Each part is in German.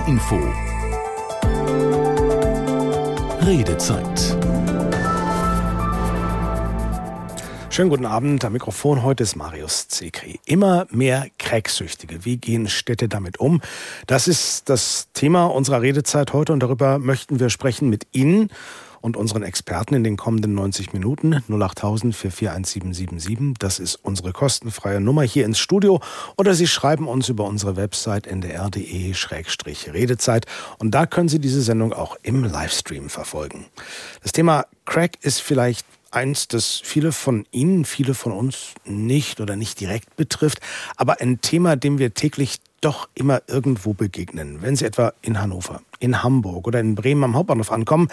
HR Info. Redezeit. Schönen guten Abend. Am Mikrofon heute ist Marius Zekri. Immer mehr Cracksüchtige. Wie gehen Städte damit um? Das ist das Thema unserer Redezeit heute und darüber möchten wir sprechen mit Ihnen und unseren Experten in den kommenden 90 Minuten. 08000 441777. Das ist unsere kostenfreie Nummer hier ins Studio. Oder Sie schreiben uns über unsere Website ndr.de-redezeit. Und da können Sie diese Sendung auch im Livestream verfolgen. Das Thema Crack ist vielleicht eins, das viele von Ihnen, viele von uns nicht oder nicht direkt betrifft, aber ein Thema, dem wir täglich doch immer irgendwo begegnen. Wenn Sie etwa in Hannover, in Hamburg oder in Bremen am Hauptbahnhof ankommen,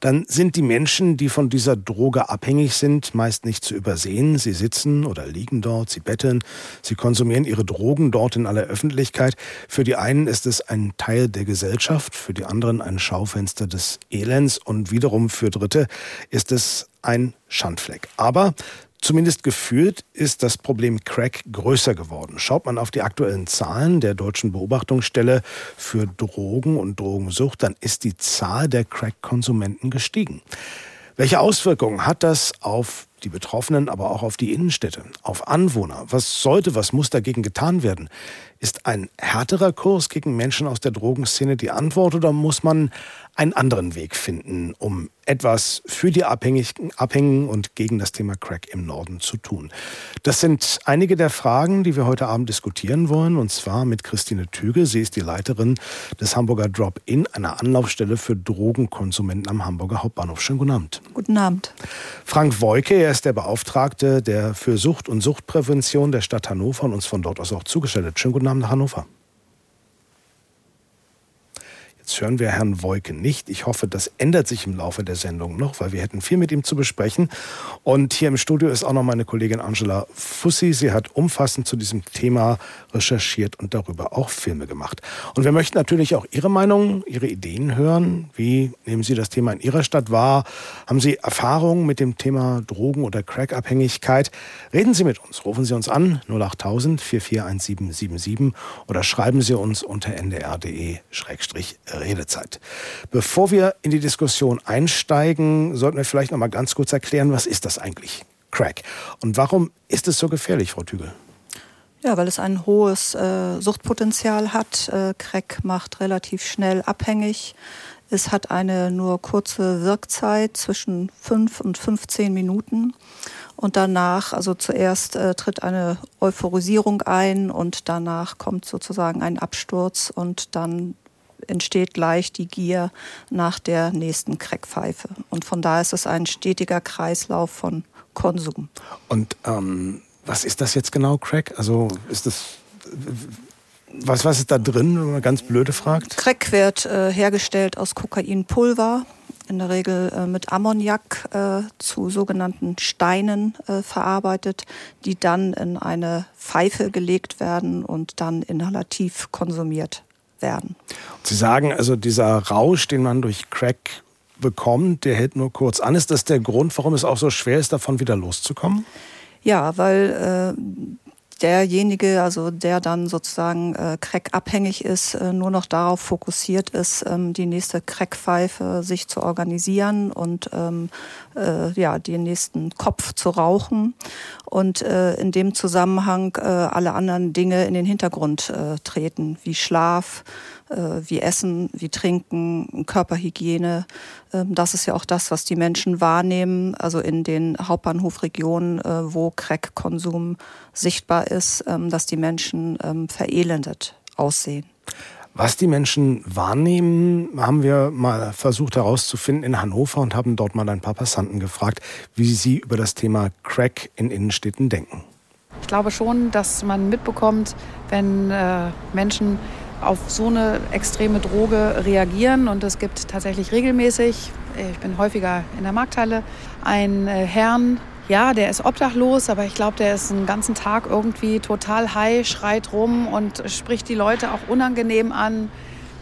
dann sind die Menschen, die von dieser Droge abhängig sind, meist nicht zu übersehen. Sie sitzen oder liegen dort, sie betteln, sie konsumieren ihre Drogen dort in aller Öffentlichkeit. Für die einen ist es ein Teil der Gesellschaft, für die anderen ein Schaufenster des Elends und wiederum für Dritte ist es ein Schandfleck. Aber Zumindest gefühlt ist das Problem Crack größer geworden. Schaut man auf die aktuellen Zahlen der deutschen Beobachtungsstelle für Drogen und Drogensucht, dann ist die Zahl der Crack-Konsumenten gestiegen. Welche Auswirkungen hat das auf die Betroffenen, aber auch auf die Innenstädte, auf Anwohner? Was sollte, was muss dagegen getan werden? Ist ein härterer Kurs gegen Menschen aus der Drogenszene die Antwort oder muss man einen anderen Weg finden, um etwas für die Abhängigen, und gegen das Thema Crack im Norden zu tun. Das sind einige der Fragen, die wir heute Abend diskutieren wollen, und zwar mit Christine Tüge. Sie ist die Leiterin des Hamburger Drop-In, einer Anlaufstelle für Drogenkonsumenten am Hamburger Hauptbahnhof. Schönen guten Abend. Guten Abend. Frank Woike, er ist der Beauftragte der für Sucht und Suchtprävention der Stadt Hannover und uns von dort aus auch zugestellt. Schönen guten Abend nach Hannover. Jetzt hören wir Herrn Woike nicht. Ich hoffe, das ändert sich im Laufe der Sendung noch, weil wir hätten viel mit ihm zu besprechen. Und hier im Studio ist auch noch meine Kollegin Angela Fussi. Sie hat umfassend zu diesem Thema recherchiert und darüber auch Filme gemacht. Und wir möchten natürlich auch Ihre Meinung, Ihre Ideen hören. Wie nehmen Sie das Thema in Ihrer Stadt wahr? Haben Sie Erfahrungen mit dem Thema Drogen- oder Crackabhängigkeit? Reden Sie mit uns. Rufen Sie uns an 08000 441777 oder schreiben Sie uns unter ndr.de Redezeit. Bevor wir in die Diskussion einsteigen, sollten wir vielleicht noch mal ganz kurz erklären, was ist das eigentlich, Crack? Und warum ist es so gefährlich, Frau Tügel? Ja, weil es ein hohes äh, Suchtpotenzial hat. Äh, Crack macht relativ schnell abhängig. Es hat eine nur kurze Wirkzeit zwischen 5 und 15 Minuten. Und danach, also zuerst äh, tritt eine Euphorisierung ein und danach kommt sozusagen ein Absturz und dann entsteht gleich die Gier nach der nächsten Crackpfeife. Und von daher ist es ein stetiger Kreislauf von Konsum. Und ähm, was ist das jetzt genau, Crack? Also ist das was, was ist da drin, wenn man ganz blöde fragt? Crack wird äh, hergestellt aus Kokainpulver, in der Regel äh, mit Ammoniak äh, zu sogenannten Steinen äh, verarbeitet, die dann in eine Pfeife gelegt werden und dann inhalativ konsumiert werden. Sie sagen also, dieser Rausch, den man durch Crack bekommt, der hält nur kurz an. Ist das der Grund, warum es auch so schwer ist, davon wieder loszukommen? Ja, weil äh, derjenige, also der dann sozusagen äh, Crack-abhängig ist, äh, nur noch darauf fokussiert ist, ähm, die nächste Crackpfeife sich zu organisieren und ähm, äh, ja, den nächsten Kopf zu rauchen und äh, in dem Zusammenhang äh, alle anderen Dinge in den Hintergrund äh, treten, wie Schlaf, wie Essen, wie Trinken, Körperhygiene. Ähm, das ist ja auch das, was die Menschen wahrnehmen, also in den Hauptbahnhofregionen, äh, wo Crack-Konsum sichtbar ist, ähm, dass die Menschen ähm, verelendet aussehen. Was die Menschen wahrnehmen, haben wir mal versucht herauszufinden in Hannover und haben dort mal ein paar Passanten gefragt, wie sie über das Thema Crack in Innenstädten denken. Ich glaube schon, dass man mitbekommt, wenn äh, Menschen auf so eine extreme Droge reagieren. Und es gibt tatsächlich regelmäßig, ich bin häufiger in der Markthalle, einen äh, Herrn, ja, der ist obdachlos, aber ich glaube, der ist einen ganzen Tag irgendwie total high, schreit rum und spricht die Leute auch unangenehm an,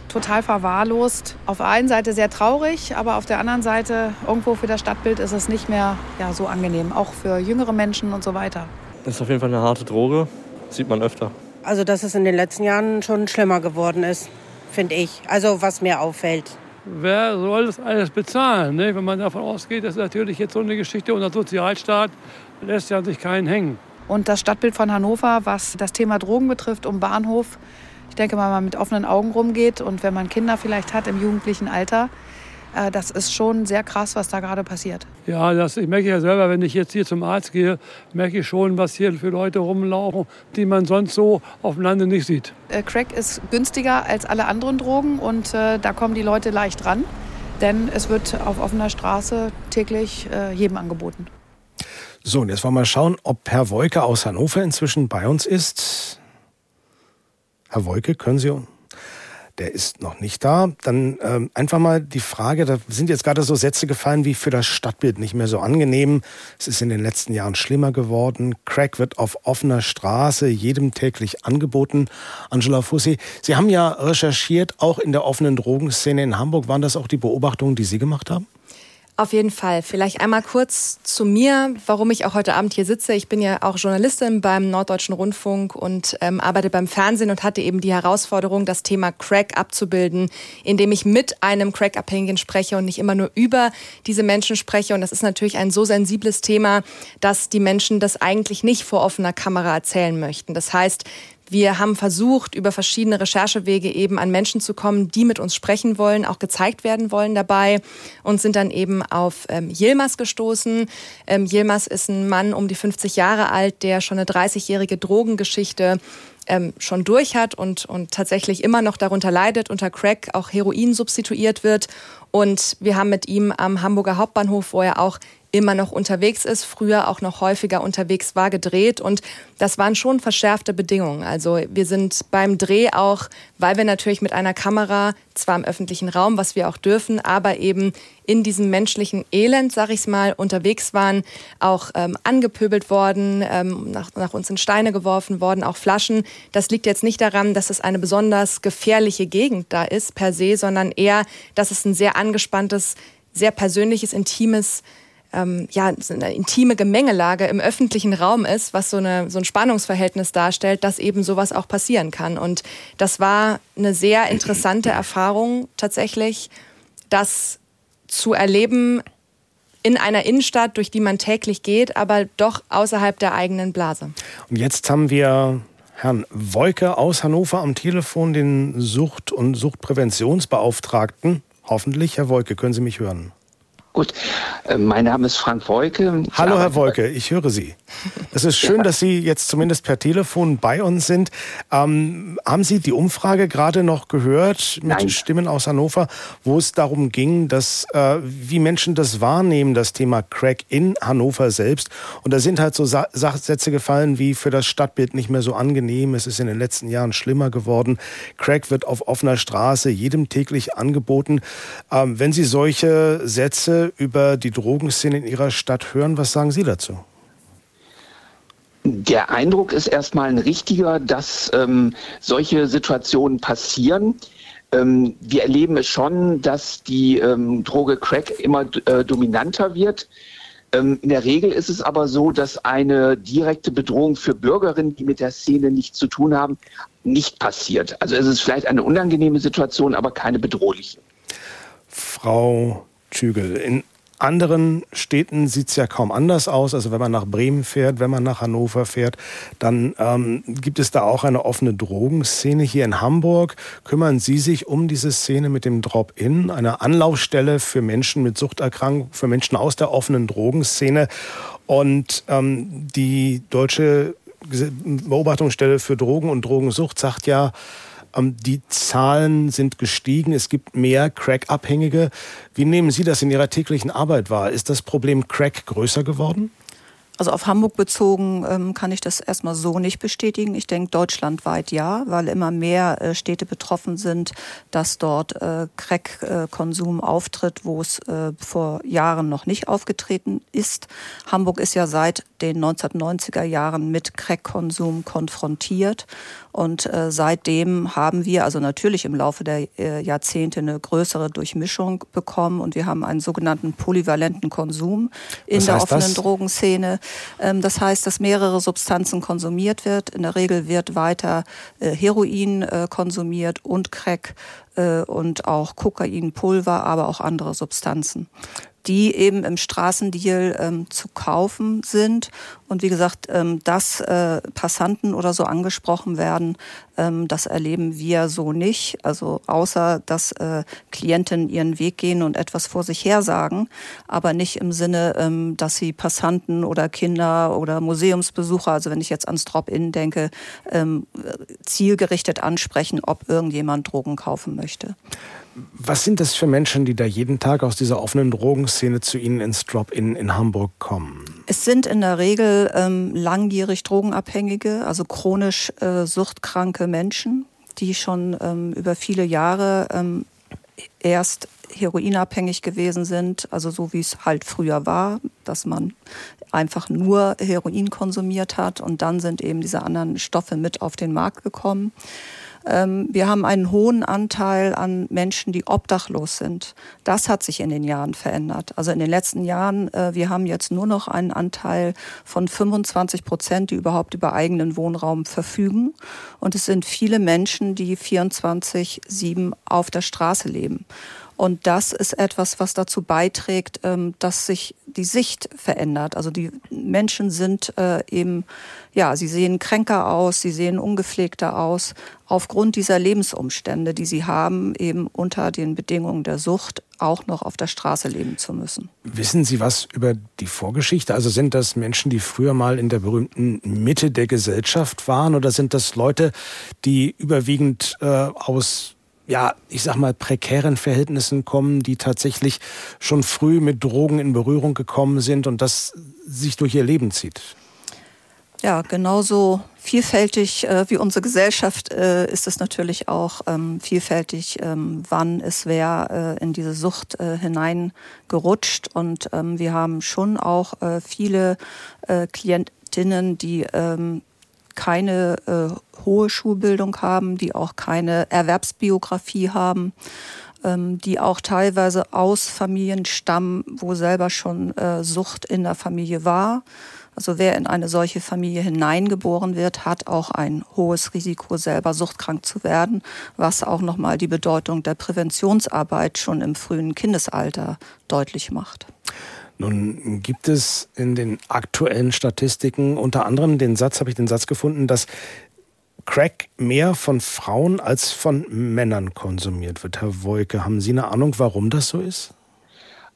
total verwahrlost. Auf der einen Seite sehr traurig, aber auf der anderen Seite irgendwo für das Stadtbild ist es nicht mehr ja, so angenehm, auch für jüngere Menschen und so weiter. Das ist auf jeden Fall eine harte Droge, sieht man öfter. Also, dass es in den letzten Jahren schon schlimmer geworden ist, finde ich. Also was mir auffällt. Wer soll das alles bezahlen? Ne? Wenn man davon ausgeht, dass natürlich jetzt so eine Geschichte unser Sozialstaat lässt ja sich keinen hängen. Und das Stadtbild von Hannover, was das Thema Drogen betrifft, um Bahnhof, ich denke, wenn man mit offenen Augen rumgeht und wenn man Kinder vielleicht hat im jugendlichen Alter, das ist schon sehr krass, was da gerade passiert. Ja, das ich merke ja selber, wenn ich jetzt hier zum Arzt gehe, merke ich schon, was hier für Leute rumlaufen, die man sonst so auf dem Lande nicht sieht. Äh, Crack ist günstiger als alle anderen Drogen und äh, da kommen die Leute leicht ran, denn es wird auf offener Straße täglich äh, jedem angeboten. So, und jetzt wollen wir mal schauen, ob Herr Wolke aus Hannover inzwischen bei uns ist. Herr Wolke, können Sie der ist noch nicht da. Dann ähm, einfach mal die Frage, da sind jetzt gerade so Sätze gefallen wie für das Stadtbild nicht mehr so angenehm. Es ist in den letzten Jahren schlimmer geworden. Crack wird auf offener Straße jedem täglich angeboten. Angela Fussi, Sie haben ja recherchiert, auch in der offenen Drogenszene in Hamburg. Waren das auch die Beobachtungen, die Sie gemacht haben? Auf jeden Fall. Vielleicht einmal kurz zu mir, warum ich auch heute Abend hier sitze. Ich bin ja auch Journalistin beim Norddeutschen Rundfunk und ähm, arbeite beim Fernsehen und hatte eben die Herausforderung, das Thema Crack abzubilden, indem ich mit einem Crack-Abhängigen spreche und nicht immer nur über diese Menschen spreche. Und das ist natürlich ein so sensibles Thema, dass die Menschen das eigentlich nicht vor offener Kamera erzählen möchten. Das heißt, wir haben versucht, über verschiedene Recherchewege eben an Menschen zu kommen, die mit uns sprechen wollen, auch gezeigt werden wollen dabei und sind dann eben auf ähm, Yilmaz gestoßen. Ähm, Yilmaz ist ein Mann um die 50 Jahre alt, der schon eine 30-jährige Drogengeschichte ähm, schon durch hat und, und tatsächlich immer noch darunter leidet, unter Crack auch Heroin substituiert wird. Und wir haben mit ihm am Hamburger Hauptbahnhof, wo er auch immer noch unterwegs ist, früher auch noch häufiger unterwegs war, gedreht. Und das waren schon verschärfte Bedingungen. Also wir sind beim Dreh auch, weil wir natürlich mit einer Kamera, zwar im öffentlichen Raum, was wir auch dürfen, aber eben in diesem menschlichen Elend, sag ich's mal, unterwegs waren, auch ähm, angepöbelt worden, ähm, nach, nach uns in Steine geworfen worden, auch Flaschen. Das liegt jetzt nicht daran, dass es eine besonders gefährliche Gegend da ist per se, sondern eher, dass es ein sehr angespanntes, sehr persönliches, intimes ähm, ja, eine intime Gemengelage im öffentlichen Raum ist, was so, eine, so ein Spannungsverhältnis darstellt, dass eben sowas auch passieren kann. Und das war eine sehr interessante Erfahrung tatsächlich, das zu erleben in einer Innenstadt, durch die man täglich geht, aber doch außerhalb der eigenen Blase. Und jetzt haben wir Herrn Wolke aus Hannover am Telefon, den Sucht- und Suchtpräventionsbeauftragten. Hoffentlich, Herr Wolke, können Sie mich hören? Gut, äh, mein Name ist Frank Wolke. Ich Hallo Herr Wolke, ich höre Sie. Es ist schön, ja. dass Sie jetzt zumindest per Telefon bei uns sind. Ähm, haben Sie die Umfrage gerade noch gehört mit Nein. Stimmen aus Hannover, wo es darum ging, dass äh, wie Menschen das wahrnehmen, das Thema Crack in Hannover selbst. Und da sind halt so Sa Sachsätze gefallen wie für das Stadtbild nicht mehr so angenehm. Es ist in den letzten Jahren schlimmer geworden. Crack wird auf offener Straße jedem täglich angeboten. Ähm, wenn Sie solche Sätze über die Drogenszene in Ihrer Stadt hören. Was sagen Sie dazu? Der Eindruck ist erstmal ein richtiger, dass ähm, solche Situationen passieren. Ähm, wir erleben es schon, dass die ähm, Droge Crack immer äh, dominanter wird. Ähm, in der Regel ist es aber so, dass eine direkte Bedrohung für Bürgerinnen, die mit der Szene nichts zu tun haben, nicht passiert. Also es ist vielleicht eine unangenehme Situation, aber keine bedrohliche. Frau Zügel. In anderen Städten sieht es ja kaum anders aus. Also wenn man nach Bremen fährt, wenn man nach Hannover fährt, dann ähm, gibt es da auch eine offene Drogenszene. Hier in Hamburg kümmern Sie sich um diese Szene mit dem Drop-In, eine Anlaufstelle für Menschen mit Suchterkrankungen, für Menschen aus der offenen Drogenszene. Und ähm, die deutsche Beobachtungsstelle für Drogen und Drogensucht sagt ja, die Zahlen sind gestiegen, es gibt mehr Crack-Abhängige. Wie nehmen Sie das in Ihrer täglichen Arbeit wahr? Ist das Problem Crack größer geworden? Also auf Hamburg bezogen ähm, kann ich das erstmal so nicht bestätigen. Ich denke deutschlandweit ja, weil immer mehr äh, Städte betroffen sind, dass dort äh, Crack-Konsum auftritt, wo es äh, vor Jahren noch nicht aufgetreten ist. Hamburg ist ja seit den 1990er Jahren mit Crack-Konsum konfrontiert und äh, seitdem haben wir also natürlich im Laufe der äh, Jahrzehnte eine größere Durchmischung bekommen und wir haben einen sogenannten polyvalenten Konsum in der offenen das? Drogenszene. Ähm, das heißt, dass mehrere Substanzen konsumiert wird. In der Regel wird weiter äh, Heroin äh, konsumiert und Crack äh, und auch Kokainpulver, aber auch andere Substanzen die eben im Straßendeal ähm, zu kaufen sind. Und wie gesagt, ähm, dass äh, Passanten oder so angesprochen werden, ähm, das erleben wir so nicht. Also außer, dass äh, Klienten ihren Weg gehen und etwas vor sich her sagen, aber nicht im Sinne, ähm, dass sie Passanten oder Kinder oder Museumsbesucher, also wenn ich jetzt ans Drop-In denke, ähm, zielgerichtet ansprechen, ob irgendjemand Drogen kaufen möchte. Was sind das für Menschen, die da jeden Tag aus dieser offenen Drogenszene zu Ihnen ins Drop-In in Hamburg kommen? Es sind in der Regel ähm, langjährig Drogenabhängige, also chronisch äh, suchtkranke Menschen, die schon ähm, über viele Jahre ähm, erst heroinabhängig gewesen sind, also so wie es halt früher war, dass man einfach nur Heroin konsumiert hat und dann sind eben diese anderen Stoffe mit auf den Markt gekommen. Ähm, wir haben einen hohen Anteil an Menschen, die obdachlos sind. Das hat sich in den Jahren verändert. Also in den letzten Jahren, äh, wir haben jetzt nur noch einen Anteil von 25 Prozent, die überhaupt über eigenen Wohnraum verfügen. Und es sind viele Menschen, die 24-7 auf der Straße leben. Und das ist etwas, was dazu beiträgt, ähm, dass sich die Sicht verändert. Also die Menschen sind äh, eben, ja, sie sehen kränker aus, sie sehen ungepflegter aus, aufgrund dieser Lebensumstände, die sie haben, eben unter den Bedingungen der Sucht auch noch auf der Straße leben zu müssen. Wissen Sie was über die Vorgeschichte? Also sind das Menschen, die früher mal in der berühmten Mitte der Gesellschaft waren oder sind das Leute, die überwiegend äh, aus ja, ich sag mal, prekären Verhältnissen kommen, die tatsächlich schon früh mit Drogen in Berührung gekommen sind und das sich durch ihr Leben zieht. Ja, genauso vielfältig äh, wie unsere Gesellschaft äh, ist es natürlich auch ähm, vielfältig, ähm, wann ist wer äh, in diese Sucht äh, hineingerutscht. Und ähm, wir haben schon auch äh, viele äh, Klientinnen, die ähm, keine äh, hohe Schulbildung haben, die auch keine Erwerbsbiografie haben, ähm, die auch teilweise aus Familien stammen, wo selber schon äh, Sucht in der Familie war. Also wer in eine solche Familie hineingeboren wird, hat auch ein hohes Risiko, selber suchtkrank zu werden, was auch nochmal die Bedeutung der Präventionsarbeit schon im frühen Kindesalter deutlich macht. Nun gibt es in den aktuellen Statistiken unter anderem den Satz, habe ich den Satz gefunden, dass Crack mehr von Frauen als von Männern konsumiert wird. Herr Wolke, haben Sie eine Ahnung, warum das so ist?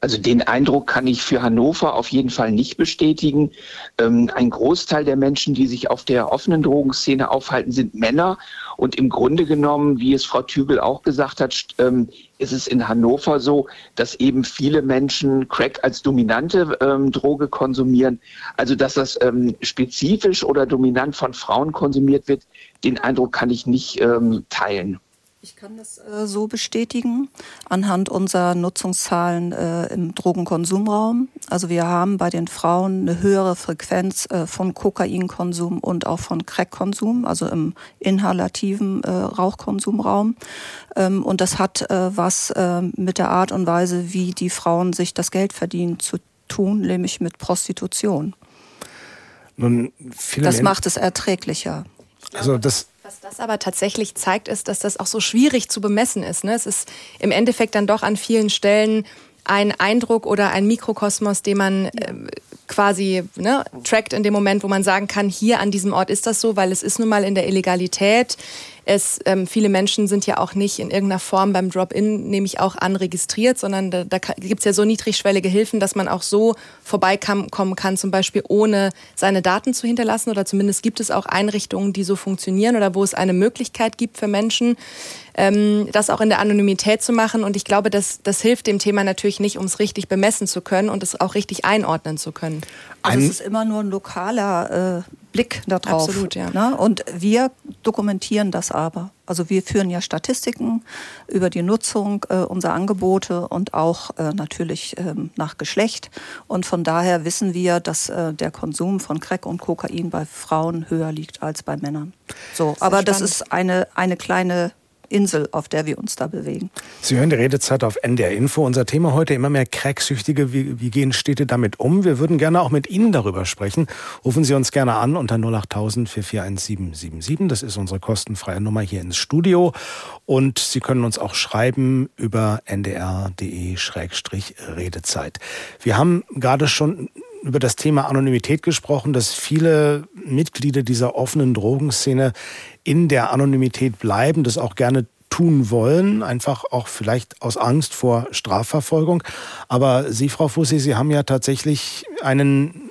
Also den Eindruck kann ich für Hannover auf jeden Fall nicht bestätigen. Ähm, ein Großteil der Menschen, die sich auf der offenen Drogenszene aufhalten, sind Männer. Und im Grunde genommen, wie es Frau Tübel auch gesagt hat, ähm, ist es in Hannover so, dass eben viele Menschen Crack als dominante ähm, Droge konsumieren. Also dass das ähm, spezifisch oder dominant von Frauen konsumiert wird, den Eindruck kann ich nicht teilen. Ich kann das äh, so bestätigen anhand unserer Nutzungszahlen äh, im Drogenkonsumraum. Also wir haben bei den Frauen eine höhere Frequenz äh, von Kokainkonsum und auch von Crackkonsum, also im inhalativen äh, Rauchkonsumraum. Ähm, und das hat äh, was äh, mit der Art und Weise, wie die Frauen sich das Geld verdienen, zu tun, nämlich mit Prostitution. Nun, das macht es erträglicher. Also das was das aber tatsächlich zeigt, ist, dass das auch so schwierig zu bemessen ist. Ne? Es ist im Endeffekt dann doch an vielen Stellen ein Eindruck oder ein Mikrokosmos, den man äh, quasi ne, trackt in dem Moment, wo man sagen kann, hier an diesem Ort ist das so, weil es ist nun mal in der Illegalität. Es, ähm, viele Menschen sind ja auch nicht in irgendeiner Form beim Drop-In, nehme ich auch an, registriert, sondern da, da gibt es ja so niedrigschwellige Hilfen, dass man auch so vorbeikommen kann, zum Beispiel ohne seine Daten zu hinterlassen. Oder zumindest gibt es auch Einrichtungen, die so funktionieren oder wo es eine Möglichkeit gibt für Menschen, ähm, das auch in der Anonymität zu machen. Und ich glaube, das, das hilft dem Thema natürlich nicht, um es richtig bemessen zu können und es auch richtig einordnen zu können. Also es ist immer nur ein lokaler äh, Blick darauf. Absolut, ja. Ne? Und wir dokumentieren das aber. Also wir führen ja Statistiken über die Nutzung äh, unserer Angebote und auch äh, natürlich ähm, nach Geschlecht. Und von daher wissen wir, dass äh, der Konsum von Crack und Kokain bei Frauen höher liegt als bei Männern. So, aber das ist eine, eine kleine Insel, auf der wir uns da bewegen. Sie hören die Redezeit auf NDR Info. Unser Thema heute immer mehr Cracksüchtige. Wie, wie gehen Städte damit um? Wir würden gerne auch mit Ihnen darüber sprechen. Rufen Sie uns gerne an unter 08000 441777. Das ist unsere kostenfreie Nummer hier ins Studio. Und Sie können uns auch schreiben über ndr.de-redezeit. Wir haben gerade schon über das Thema Anonymität gesprochen, dass viele Mitglieder dieser offenen Drogenszene in der Anonymität bleiben, das auch gerne tun wollen, einfach auch vielleicht aus Angst vor Strafverfolgung. Aber Sie, Frau Fussi, Sie haben ja tatsächlich einen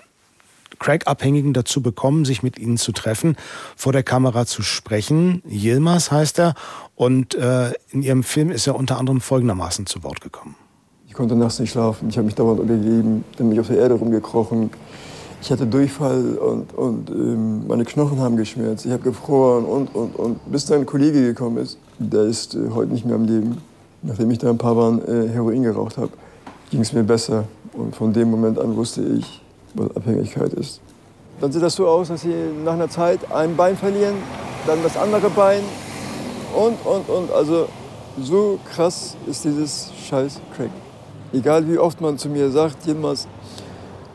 Crack-Abhängigen dazu bekommen, sich mit Ihnen zu treffen, vor der Kamera zu sprechen. Yilmaz heißt er. Und äh, in Ihrem Film ist er unter anderem folgendermaßen zu Wort gekommen konnte nachts nicht schlafen. Ich habe mich dauernd übergeben, dann bin ich auf der Erde rumgekrochen. Ich hatte Durchfall und, und ähm, meine Knochen haben geschmerzt. Ich habe gefroren und, und, und. Bis dann ein Kollege gekommen ist, der ist äh, heute nicht mehr am Leben. Nachdem ich da ein paar Mal äh, Heroin geraucht habe, ging es mir besser. Und von dem Moment an wusste ich, was Abhängigkeit ist. Dann sieht das so aus, dass sie nach einer Zeit ein Bein verlieren, dann das andere Bein und, und, und. Also so krass ist dieses scheiß Crack. Egal wie oft man zu mir sagt, jemals,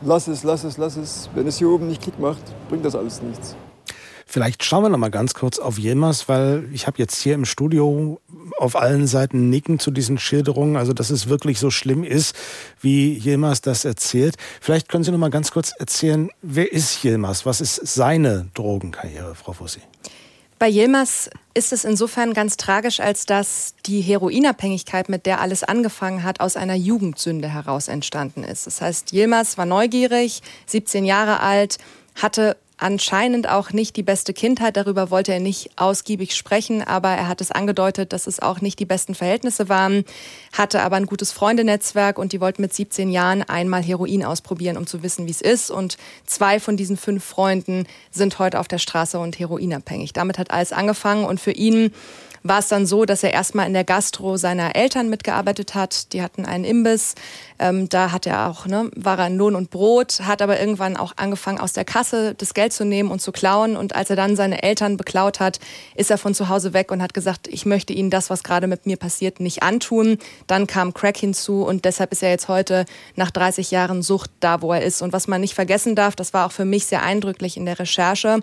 lass es, lass es, lass es. Wenn es hier oben nicht Klick macht, bringt das alles nichts. Vielleicht schauen wir noch mal ganz kurz auf Yilmaz, weil ich habe jetzt hier im Studio auf allen Seiten Nicken zu diesen Schilderungen, also dass es wirklich so schlimm ist, wie Yilmaz das erzählt. Vielleicht können Sie noch mal ganz kurz erzählen, wer ist Yilmaz? Was ist seine Drogenkarriere, Frau Fussi? Bei Yilmaz ist es insofern ganz tragisch, als dass die Heroinabhängigkeit, mit der alles angefangen hat, aus einer Jugendsünde heraus entstanden ist. Das heißt, Yilmaz war neugierig, 17 Jahre alt, hatte anscheinend auch nicht die beste Kindheit. Darüber wollte er nicht ausgiebig sprechen, aber er hat es angedeutet, dass es auch nicht die besten Verhältnisse waren, hatte aber ein gutes Freundenetzwerk und die wollten mit 17 Jahren einmal Heroin ausprobieren, um zu wissen, wie es ist. Und zwei von diesen fünf Freunden sind heute auf der Straße und heroinabhängig. Damit hat alles angefangen und für ihn war es dann so, dass er erstmal in der Gastro seiner Eltern mitgearbeitet hat. Die hatten einen Imbiss. Ähm, da hat er auch, ne, war er in Lohn und Brot, hat aber irgendwann auch angefangen, aus der Kasse das Geld zu nehmen und zu klauen. Und als er dann seine Eltern beklaut hat, ist er von zu Hause weg und hat gesagt, ich möchte ihnen das, was gerade mit mir passiert, nicht antun. Dann kam Crack hinzu und deshalb ist er jetzt heute nach 30 Jahren Sucht da, wo er ist. Und was man nicht vergessen darf, das war auch für mich sehr eindrücklich in der Recherche,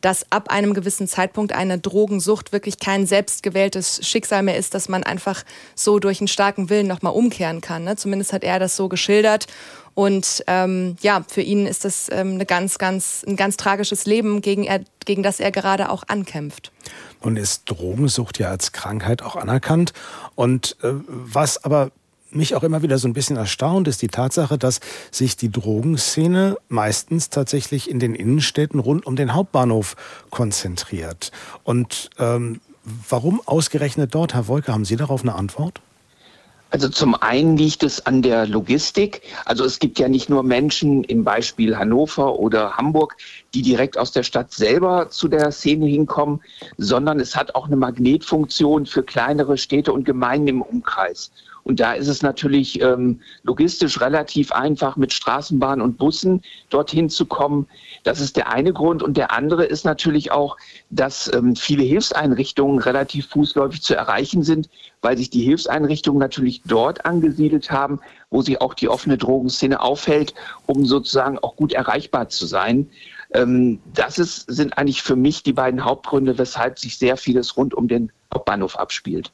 dass ab einem gewissen Zeitpunkt eine Drogensucht wirklich kein selbstgewähltes Schicksal mehr ist, dass man einfach so durch einen starken Willen nochmal umkehren kann. Ne? Zumindest hat er das so geschildert. Und ähm, ja, für ihn ist das ähm, eine ganz, ganz, ein ganz tragisches Leben, gegen, er, gegen das er gerade auch ankämpft. Nun ist Drogensucht ja als Krankheit auch anerkannt. Und äh, was aber mich auch immer wieder so ein bisschen erstaunt, ist die Tatsache, dass sich die Drogenszene meistens tatsächlich in den Innenstädten rund um den Hauptbahnhof konzentriert. Und ähm, warum ausgerechnet dort, Herr Wolke, haben Sie darauf eine Antwort? Also zum einen liegt es an der Logistik. Also es gibt ja nicht nur Menschen im Beispiel Hannover oder Hamburg, die direkt aus der Stadt selber zu der Szene hinkommen, sondern es hat auch eine Magnetfunktion für kleinere Städte und Gemeinden im Umkreis. Und da ist es natürlich ähm, logistisch relativ einfach, mit Straßenbahn und Bussen dorthin zu kommen. Das ist der eine Grund. Und der andere ist natürlich auch, dass ähm, viele Hilfseinrichtungen relativ fußläufig zu erreichen sind, weil sich die Hilfseinrichtungen natürlich dort angesiedelt haben, wo sich auch die offene Drogenszene aufhält, um sozusagen auch gut erreichbar zu sein. Ähm, das ist, sind eigentlich für mich die beiden Hauptgründe, weshalb sich sehr vieles rund um den Hauptbahnhof abspielt.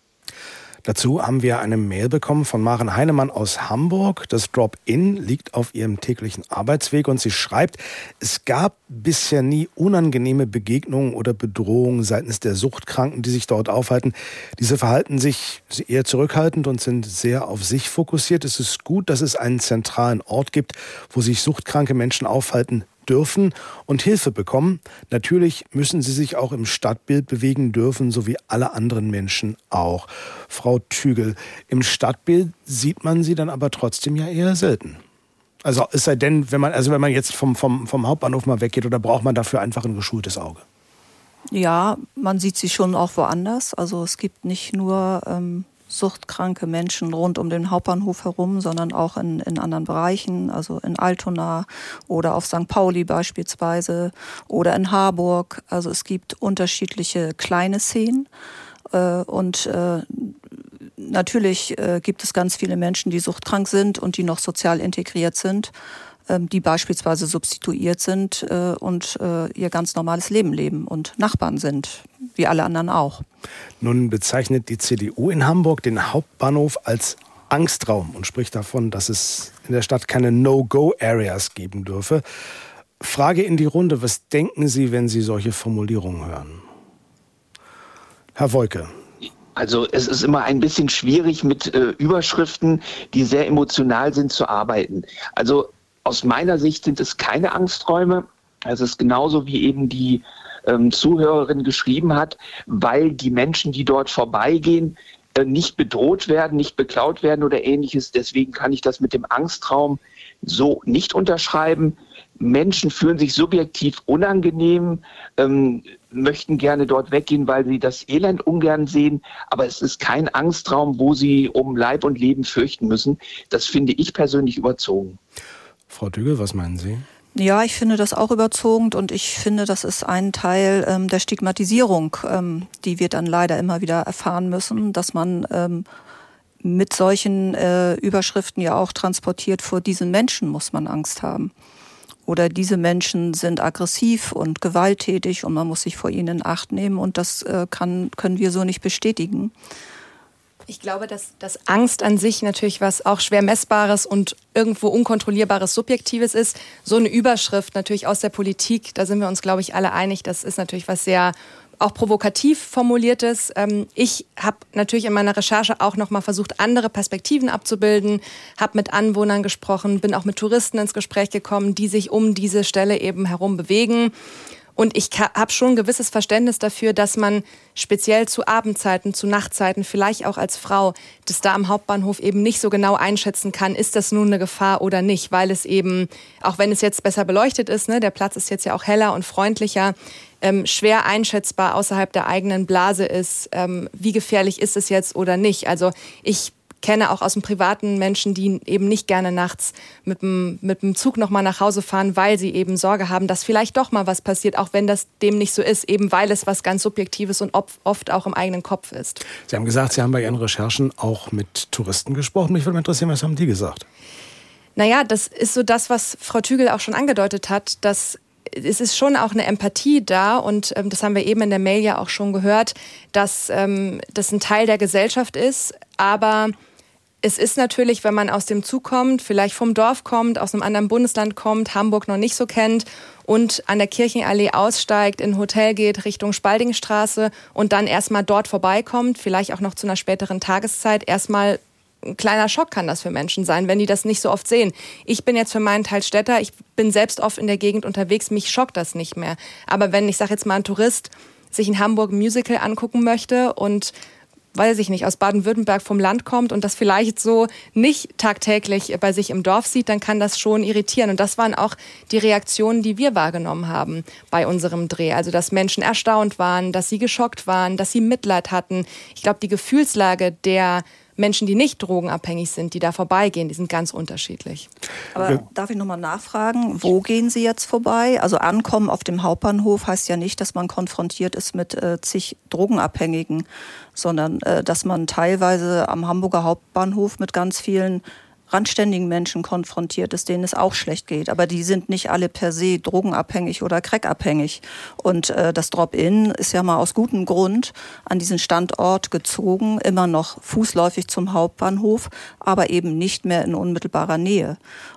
Dazu haben wir eine Mail bekommen von Maren Heinemann aus Hamburg. Das Drop-In liegt auf ihrem täglichen Arbeitsweg und sie schreibt, es gab bisher nie unangenehme Begegnungen oder Bedrohungen seitens der Suchtkranken, die sich dort aufhalten. Diese verhalten sich eher zurückhaltend und sind sehr auf sich fokussiert. Es ist gut, dass es einen zentralen Ort gibt, wo sich suchtkranke Menschen aufhalten dürfen und Hilfe bekommen. Natürlich müssen sie sich auch im Stadtbild bewegen dürfen, so wie alle anderen Menschen auch. Frau Tügel, im Stadtbild sieht man sie dann aber trotzdem ja eher selten. Also es sei denn, wenn man, also wenn man jetzt vom, vom, vom Hauptbahnhof mal weggeht, oder braucht man dafür einfach ein geschultes Auge? Ja, man sieht sie schon auch woanders. Also es gibt nicht nur ähm, suchtkranke Menschen rund um den Hauptbahnhof herum, sondern auch in, in anderen Bereichen, also in Altona oder auf St. Pauli beispielsweise oder in Harburg. Also es gibt unterschiedliche kleine Szenen. Äh, und äh, natürlich äh, gibt es ganz viele Menschen, die suchtkrank sind und die noch sozial integriert sind, die beispielsweise substituiert sind äh, und äh, ihr ganz normales Leben leben und Nachbarn sind, wie alle anderen auch. Nun bezeichnet die CDU in Hamburg den Hauptbahnhof als Angstraum und spricht davon, dass es in der Stadt keine No-Go-Areas geben dürfe. Frage in die Runde, was denken Sie, wenn Sie solche Formulierungen hören? Herr Wolke. Also es ist immer ein bisschen schwierig mit äh, Überschriften, die sehr emotional sind, zu arbeiten. Also aus meiner Sicht sind es keine Angsträume. Es ist genauso wie eben die ähm, Zuhörerin geschrieben hat, weil die Menschen, die dort vorbeigehen, äh, nicht bedroht werden, nicht beklaut werden oder ähnliches. Deswegen kann ich das mit dem Angstraum so nicht unterschreiben. Menschen fühlen sich subjektiv unangenehm, ähm, möchten gerne dort weggehen, weil sie das Elend ungern sehen. Aber es ist kein Angstraum, wo sie um Leib und Leben fürchten müssen. Das finde ich persönlich überzogen. Frau Dügel, was meinen Sie? Ja, ich finde das auch überzogen und ich finde, das ist ein Teil ähm, der Stigmatisierung, ähm, die wir dann leider immer wieder erfahren müssen, dass man ähm, mit solchen äh, Überschriften ja auch transportiert, vor diesen Menschen muss man Angst haben. Oder diese Menschen sind aggressiv und gewalttätig und man muss sich vor ihnen in Acht nehmen und das äh, kann, können wir so nicht bestätigen. Ich glaube, dass, dass Angst an sich natürlich was auch schwer messbares und irgendwo unkontrollierbares Subjektives ist. So eine Überschrift natürlich aus der Politik, da sind wir uns, glaube ich, alle einig, das ist natürlich was sehr auch provokativ formuliertes. Ähm, ich habe natürlich in meiner Recherche auch noch mal versucht, andere Perspektiven abzubilden, habe mit Anwohnern gesprochen, bin auch mit Touristen ins Gespräch gekommen, die sich um diese Stelle eben herum bewegen. Und ich habe schon ein gewisses Verständnis dafür, dass man speziell zu Abendzeiten, zu Nachtzeiten, vielleicht auch als Frau, das da am Hauptbahnhof eben nicht so genau einschätzen kann, ist das nun eine Gefahr oder nicht, weil es eben, auch wenn es jetzt besser beleuchtet ist, ne, der Platz ist jetzt ja auch heller und freundlicher, ähm, schwer einschätzbar außerhalb der eigenen Blase ist, ähm, wie gefährlich ist es jetzt oder nicht. Also ich kenne auch aus dem privaten Menschen, die eben nicht gerne nachts mit dem, mit dem Zug nochmal nach Hause fahren, weil sie eben Sorge haben, dass vielleicht doch mal was passiert, auch wenn das dem nicht so ist, eben weil es was ganz Subjektives und oft auch im eigenen Kopf ist. Sie haben gesagt, Sie haben bei Ihren Recherchen auch mit Touristen gesprochen. Mich würde interessieren, was haben die gesagt? Naja, das ist so das, was Frau Tügel auch schon angedeutet hat, dass es ist schon auch eine Empathie da und ähm, das haben wir eben in der Mail ja auch schon gehört, dass ähm, das ein Teil der Gesellschaft ist, aber es ist natürlich, wenn man aus dem Zug kommt, vielleicht vom Dorf kommt, aus einem anderen Bundesland kommt, Hamburg noch nicht so kennt und an der Kirchenallee aussteigt, in ein Hotel geht Richtung Spaldingstraße und dann erstmal dort vorbeikommt, vielleicht auch noch zu einer späteren Tageszeit, erstmal ein kleiner Schock kann das für Menschen sein, wenn die das nicht so oft sehen. Ich bin jetzt für meinen Teil Städter, ich bin selbst oft in der Gegend unterwegs, mich schockt das nicht mehr. Aber wenn ich sage jetzt mal ein Tourist sich in Hamburg ein Musical angucken möchte und weiß ich nicht, aus Baden-Württemberg vom Land kommt und das vielleicht so nicht tagtäglich bei sich im Dorf sieht, dann kann das schon irritieren. Und das waren auch die Reaktionen, die wir wahrgenommen haben bei unserem Dreh. Also, dass Menschen erstaunt waren, dass sie geschockt waren, dass sie Mitleid hatten. Ich glaube, die Gefühlslage der Menschen, die nicht drogenabhängig sind, die da vorbeigehen, die sind ganz unterschiedlich. Aber darf ich nochmal nachfragen, wo gehen Sie jetzt vorbei? Also ankommen auf dem Hauptbahnhof heißt ja nicht, dass man konfrontiert ist mit äh, zig Drogenabhängigen, sondern äh, dass man teilweise am Hamburger Hauptbahnhof mit ganz vielen randständigen Menschen konfrontiert ist, denen es auch schlecht geht. Aber die sind nicht alle per se drogenabhängig oder crackabhängig. Und äh, das Drop-In ist ja mal aus gutem Grund an diesen Standort gezogen, immer noch fußläufig zum Hauptbahnhof, aber eben nicht mehr in unmittelbarer Nähe.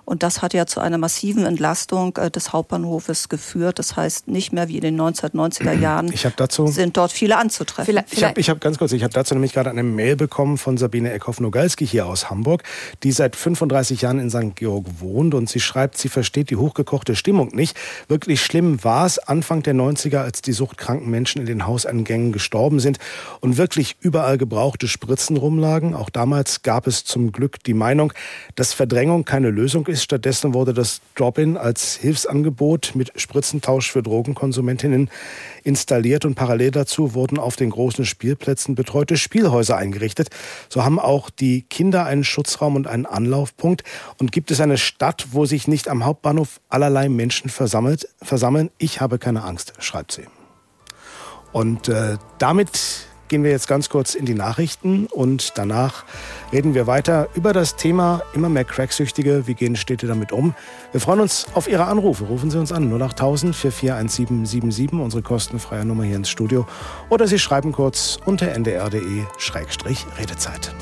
Und das hat ja zu einer massiven Entlastung äh, des Hauptbahnhofes geführt. Das heißt, nicht mehr wie in den 1990er Jahren dazu, sind dort viele anzutreffen. Vielleicht, ich habe ich hab ganz kurz, ich habe dazu nämlich gerade eine Mail bekommen von Sabine Eckhoff-Nogalski hier aus Hamburg, die seit 35 Jahren in St. Georg wohnt und sie schreibt, sie versteht die hochgekochte Stimmung nicht. Wirklich schlimm war es Anfang der 90er, als die suchtkranken Menschen in den Hauseingängen gestorben sind und wirklich überall gebrauchte Spritzen rumlagen. Auch damals gab es zum Glück die Meinung, dass Verdrängung keine Lösung ist ist. Stattdessen wurde das Drop-in als Hilfsangebot mit Spritzentausch für Drogenkonsumentinnen installiert und parallel dazu wurden auf den großen Spielplätzen betreute Spielhäuser eingerichtet. So haben auch die Kinder einen Schutzraum und einen Anlaufpunkt. Und gibt es eine Stadt, wo sich nicht am Hauptbahnhof allerlei Menschen versammelt, versammeln? Ich habe keine Angst, schreibt sie. Und äh, damit gehen wir jetzt ganz kurz in die Nachrichten und danach reden wir weiter über das Thema immer mehr Cracksüchtige. Wie gehen Städte damit um? Wir freuen uns auf Ihre Anrufe. Rufen Sie uns an 08000 441777, unsere kostenfreie Nummer hier ins Studio. Oder Sie schreiben kurz unter ndr.de-redezeit.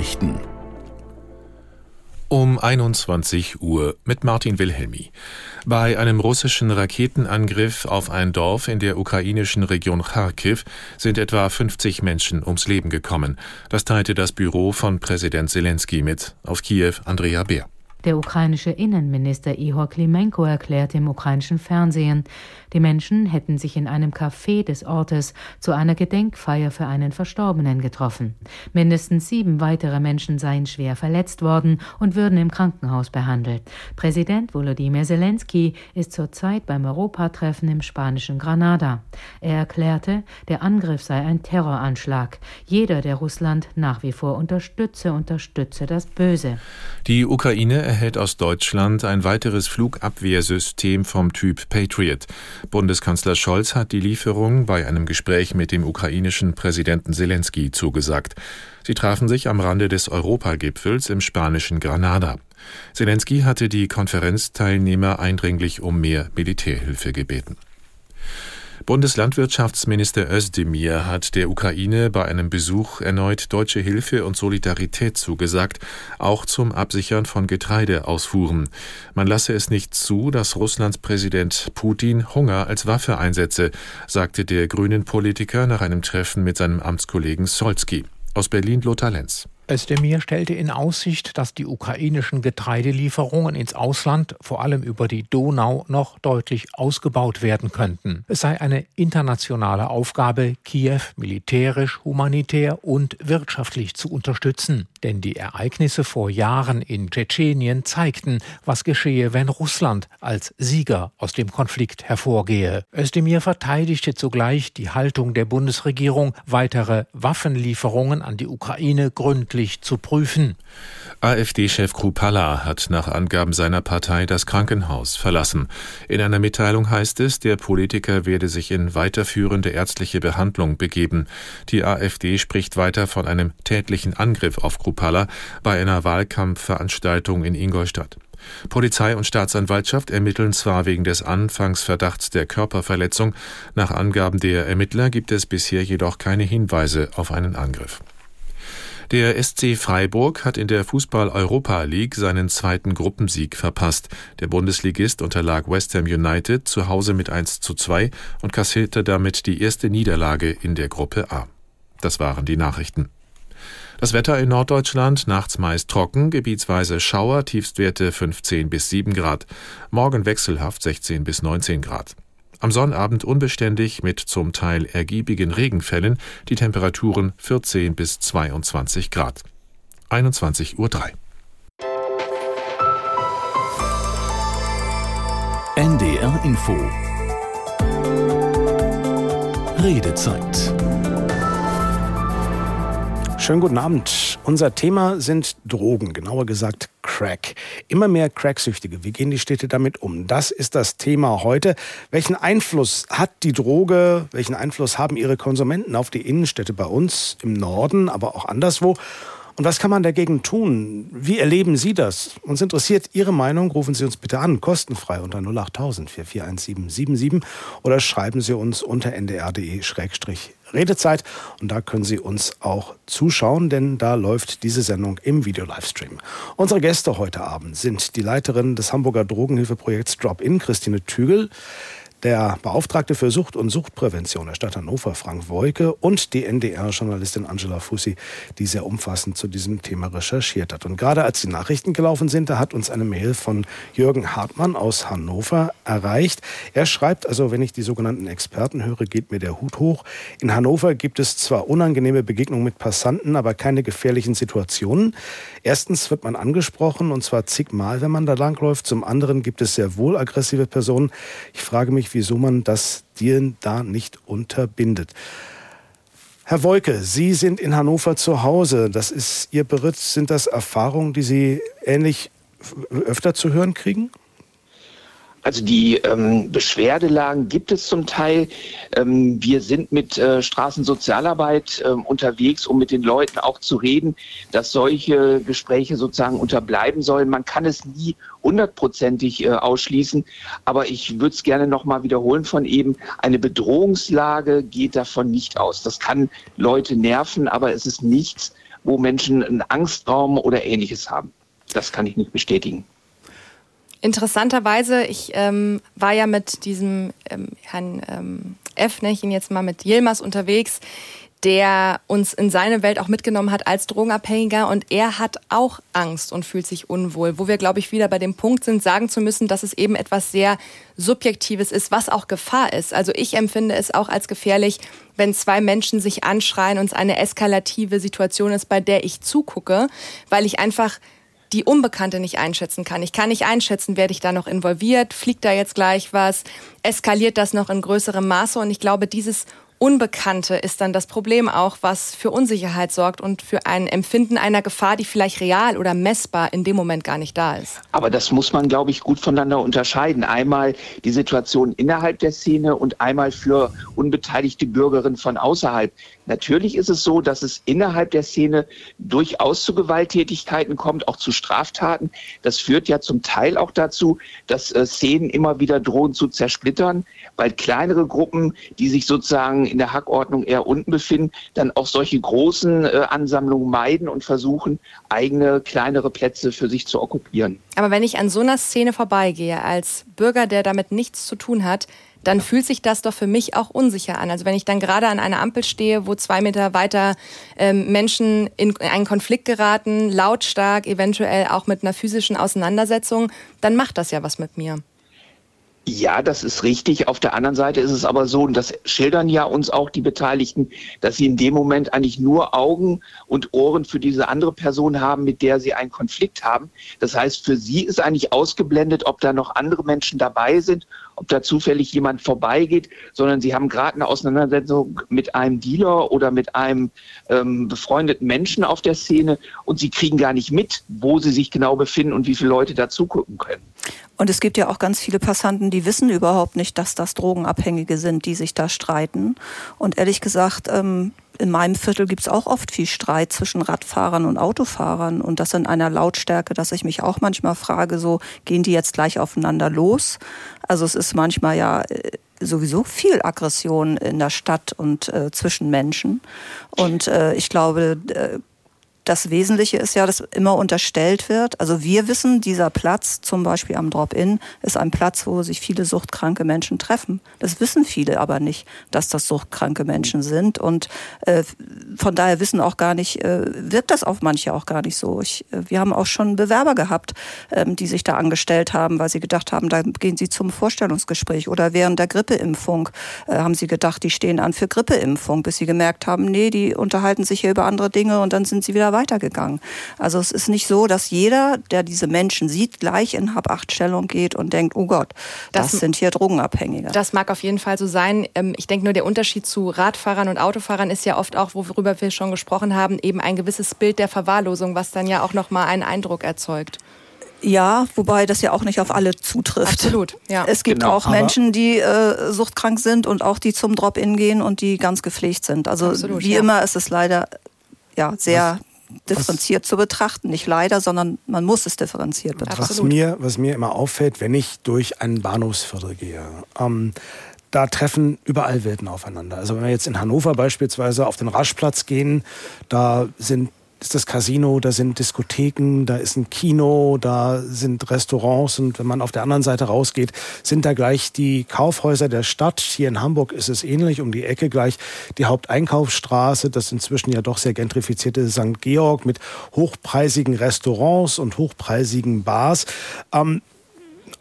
Nachrichten. Um 21 Uhr mit Martin Wilhelmi. Bei einem russischen Raketenangriff auf ein Dorf in der ukrainischen Region Kharkiv sind etwa 50 Menschen ums Leben gekommen. Das teilte das Büro von Präsident Zelensky mit. Auf Kiew Andrea Beer. Der ukrainische Innenminister Ihor Klimenko erklärte im ukrainischen Fernsehen, die Menschen hätten sich in einem Café des Ortes zu einer Gedenkfeier für einen Verstorbenen getroffen. Mindestens sieben weitere Menschen seien schwer verletzt worden und würden im Krankenhaus behandelt. Präsident Volodymyr Zelensky ist zurzeit beim Europatreffen im spanischen Granada. Er erklärte, der Angriff sei ein Terroranschlag. Jeder, der Russland nach wie vor unterstütze, unterstütze das Böse. Die Ukraine erhält aus Deutschland ein weiteres Flugabwehrsystem vom Typ Patriot. Bundeskanzler Scholz hat die Lieferung bei einem Gespräch mit dem ukrainischen Präsidenten Zelensky zugesagt. Sie trafen sich am Rande des Europagipfels im spanischen Granada. Zelensky hatte die Konferenzteilnehmer eindringlich um mehr Militärhilfe gebeten. Bundeslandwirtschaftsminister Özdemir hat der Ukraine bei einem Besuch erneut deutsche Hilfe und Solidarität zugesagt, auch zum Absichern von Getreideausfuhren. Man lasse es nicht zu, dass Russlands Präsident Putin Hunger als Waffe einsetze, sagte der grünen Politiker nach einem Treffen mit seinem Amtskollegen Solski. Aus Berlin Lothar Lenz. Özdemir stellte in Aussicht, dass die ukrainischen Getreidelieferungen ins Ausland, vor allem über die Donau, noch deutlich ausgebaut werden könnten. Es sei eine internationale Aufgabe, Kiew militärisch, humanitär und wirtschaftlich zu unterstützen. Denn die Ereignisse vor Jahren in Tschetschenien zeigten, was geschehe, wenn Russland als Sieger aus dem Konflikt hervorgehe. Özdemir verteidigte zugleich die Haltung der Bundesregierung, weitere Waffenlieferungen an die Ukraine gründlich gründlich zu prüfen. AfD-Chef Krupalla hat nach Angaben seiner Partei das Krankenhaus verlassen. In einer Mitteilung heißt es, der Politiker werde sich in weiterführende ärztliche Behandlung begeben. Die AfD spricht weiter von einem tätlichen Angriff auf Krupalla bei einer Wahlkampfveranstaltung in Ingolstadt. Polizei und Staatsanwaltschaft ermitteln zwar wegen des Anfangsverdachts der Körperverletzung, nach Angaben der Ermittler gibt es bisher jedoch keine Hinweise auf einen Angriff. Der SC Freiburg hat in der Fußball-Europa League seinen zweiten Gruppensieg verpasst. Der Bundesligist unterlag West Ham United zu Hause mit 1 zu 2 und kassierte damit die erste Niederlage in der Gruppe A. Das waren die Nachrichten. Das Wetter in Norddeutschland nachts meist trocken, gebietsweise Schauer, Tiefstwerte 15 bis 7 Grad. Morgen wechselhaft 16 bis 19 Grad. Am Sonnabend unbeständig mit zum Teil ergiebigen Regenfällen, die Temperaturen 14 bis 22 Grad. 21.03 Uhr. NDR Info Redezeit Schönen guten Abend. Unser Thema sind Drogen, genauer gesagt Crack. Immer mehr Cracksüchtige. Wie gehen die Städte damit um? Das ist das Thema heute. Welchen Einfluss hat die Droge? Welchen Einfluss haben ihre Konsumenten auf die Innenstädte bei uns im Norden, aber auch anderswo? Und was kann man dagegen tun? Wie erleben Sie das? Uns interessiert Ihre Meinung. Rufen Sie uns bitte an, kostenfrei unter 08000 441777 oder schreiben Sie uns unter ndr.de Redezeit. Und da können Sie uns auch zuschauen, denn da läuft diese Sendung im Video-Livestream. Unsere Gäste heute Abend sind die Leiterin des Hamburger Drogenhilfeprojekts Drop-In, Christine Tügel, Der Beauftragte für Sucht und Suchtprävention der Stadt Hannover, Frank Woike, und die NDR-Journalistin Angela Fussi, die sehr umfassend zu diesem Thema recherchiert hat. Und gerade als die Nachrichten gelaufen sind, da hat uns eine Mail von Jürgen Hartmann aus Hannover erreicht. Er schreibt, also wenn ich die sogenannten Experten höre, geht mir der Hut hoch. In Hannover gibt es zwar unangenehme Begegnungen mit Passanten, aber keine gefährlichen Situationen. Erstens wird man angesprochen, und zwar zigmal, wenn man da langläuft. Zum anderen gibt es sehr wohl aggressive Personen. Ich frage mich, wieso man das dir da nicht unterbindet. Herr Wolke, Sie sind in Hannover zu Hause. Das ist Ihr Bericht. Sind das Erfahrungen, die Sie ähnlich öfter zu hören kriegen? Also die ähm, Beschwerdelagen gibt es zum Teil. Ähm, wir sind mit äh, Straßensozialarbeit ähm, unterwegs, um mit den Leuten auch zu reden, dass solche Gespräche sozusagen unterbleiben sollen. Man kann es nie hundertprozentig äh, ausschließen, aber ich würde es gerne nochmal wiederholen von eben. Eine Bedrohungslage geht davon nicht aus. Das kann Leute nerven, aber es ist nichts, wo Menschen einen Angstraum oder ähnliches haben. Das kann ich nicht bestätigen. Interessanterweise, ich ähm, war ja mit diesem ähm, Herrn ähm, F, nenne ich ihn jetzt mal mit Yilmaz unterwegs, der uns in seine Welt auch mitgenommen hat als Drogenabhängiger und er hat auch Angst und fühlt sich unwohl, wo wir, glaube ich, wieder bei dem Punkt sind, sagen zu müssen, dass es eben etwas sehr Subjektives ist, was auch Gefahr ist. Also ich empfinde es auch als gefährlich, wenn zwei Menschen sich anschreien und es eine eskalative Situation ist, bei der ich zugucke, weil ich einfach die Unbekannte nicht einschätzen kann. Ich kann nicht einschätzen, werde ich da noch involviert, fliegt da jetzt gleich was, eskaliert das noch in größerem Maße. Und ich glaube, dieses Unbekannte ist dann das Problem auch, was für Unsicherheit sorgt und für ein Empfinden einer Gefahr, die vielleicht real oder messbar in dem Moment gar nicht da ist. Aber das muss man, glaube ich, gut voneinander unterscheiden. Einmal die Situation innerhalb der Szene und einmal für unbeteiligte Bürgerinnen von außerhalb. Natürlich ist es so, dass es innerhalb der Szene durchaus zu Gewalttätigkeiten kommt, auch zu Straftaten. Das führt ja zum Teil auch dazu, dass äh, Szenen immer wieder drohen zu zersplittern, weil kleinere Gruppen, die sich sozusagen in der Hackordnung eher unten befinden, dann auch solche großen äh, Ansammlungen meiden und versuchen, eigene kleinere Plätze für sich zu okkupieren. Aber wenn ich an so einer Szene vorbeigehe, als Bürger, der damit nichts zu tun hat, dann fühlt sich das doch für mich auch unsicher an. Also wenn ich dann gerade an einer Ampel stehe, wo zwei Meter weiter ähm, Menschen in einen Konflikt geraten, lautstark, eventuell auch mit einer physischen Auseinandersetzung, dann macht das ja was mit mir. Ja, das ist richtig. Auf der anderen Seite ist es aber so, und das schildern ja uns auch die Beteiligten, dass sie in dem Moment eigentlich nur Augen und Ohren für diese andere Person haben, mit der sie einen Konflikt haben. Das heißt, für sie ist eigentlich ausgeblendet, ob da noch andere Menschen dabei sind, ob da zufällig jemand vorbeigeht, sondern sie haben gerade eine Auseinandersetzung mit einem Dealer oder mit einem ähm, befreundeten Menschen auf der Szene und sie kriegen gar nicht mit, wo sie sich genau befinden und wie viele Leute da zugucken können. Und es gibt ja auch ganz viele Passanten, die wissen überhaupt nicht, dass das Drogenabhängige sind, die sich da streiten. Und ehrlich gesagt, ähm, in meinem Viertel gibt es auch oft viel Streit zwischen Radfahrern und Autofahrern und das in einer Lautstärke, dass ich mich auch manchmal frage, so gehen die jetzt gleich aufeinander los? Also es ist manchmal ja äh, sowieso viel Aggression in der Stadt und äh, zwischen Menschen. Und äh, ich glaube, äh, das Wesentliche ist ja, dass immer unterstellt wird. Also wir wissen, dieser Platz, zum Beispiel am Drop-In, ist ein Platz, wo sich viele suchtkranke Menschen treffen. Das wissen viele aber nicht, dass das suchtkranke Menschen sind. Und äh, von daher wissen auch gar nicht, äh, wirkt das auf manche auch gar nicht so. Ich, äh, wir haben auch schon Bewerber gehabt, ähm, die sich da angestellt haben, weil sie gedacht haben, da gehen sie zum Vorstellungsgespräch. Oder während der Grippeimpfung äh, haben sie gedacht, die stehen an für Grippeimpfung, bis sie gemerkt haben, nee, die unterhalten sich hier über andere Dinge und dann sind sie wieder weitergegangen. Also es ist nicht so, dass jeder, der diese Menschen sieht, gleich in Hab-Acht-Stellung geht und denkt, oh Gott, das, das, sind hier Drogenabhängige. Das mag auf jeden Fall so sein. Ähm, ich denke nur, der Unterschied zu Radfahrern und Autofahrern ist ja oft auch, worüber wir schon gesprochen haben, eben ein gewisses Bild der Verwahrlosung, was dann ja auch nochmal einen Eindruck erzeugt. Ja, wobei das ja auch nicht auf alle zutrifft. Absolut, ja. Es gibt genau, auch Menschen, die äh, suchtkrank sind und auch die zum Drop-In gehen und die ganz gepflegt sind. Also Absolut, wie ja. immer ist es leider ja sehr differenziert zu betrachten. Nicht leider, sondern man muss es differenziert betrachten. Was mir, was mir immer auffällt, wenn ich durch ein Bahnhofsviertel gehe, ähm, da treffen überall Welten aufeinander. Also wenn wir jetzt in Hannover beispielsweise auf den Raschplatz gehen, da sind ist das Casino, da sind Diskotheken, da ist ein Kino, da sind Restaurants und wenn man auf der anderen Seite rausgeht, sind da gleich die Kaufhäuser der Stadt. Hier in Hamburg ist es ähnlich, um die Ecke gleich die Haupteinkaufsstraße, das inzwischen ja doch sehr gentrifizierte St. Georg mit hochpreisigen Restaurants und hochpreisigen Bars. Ähm,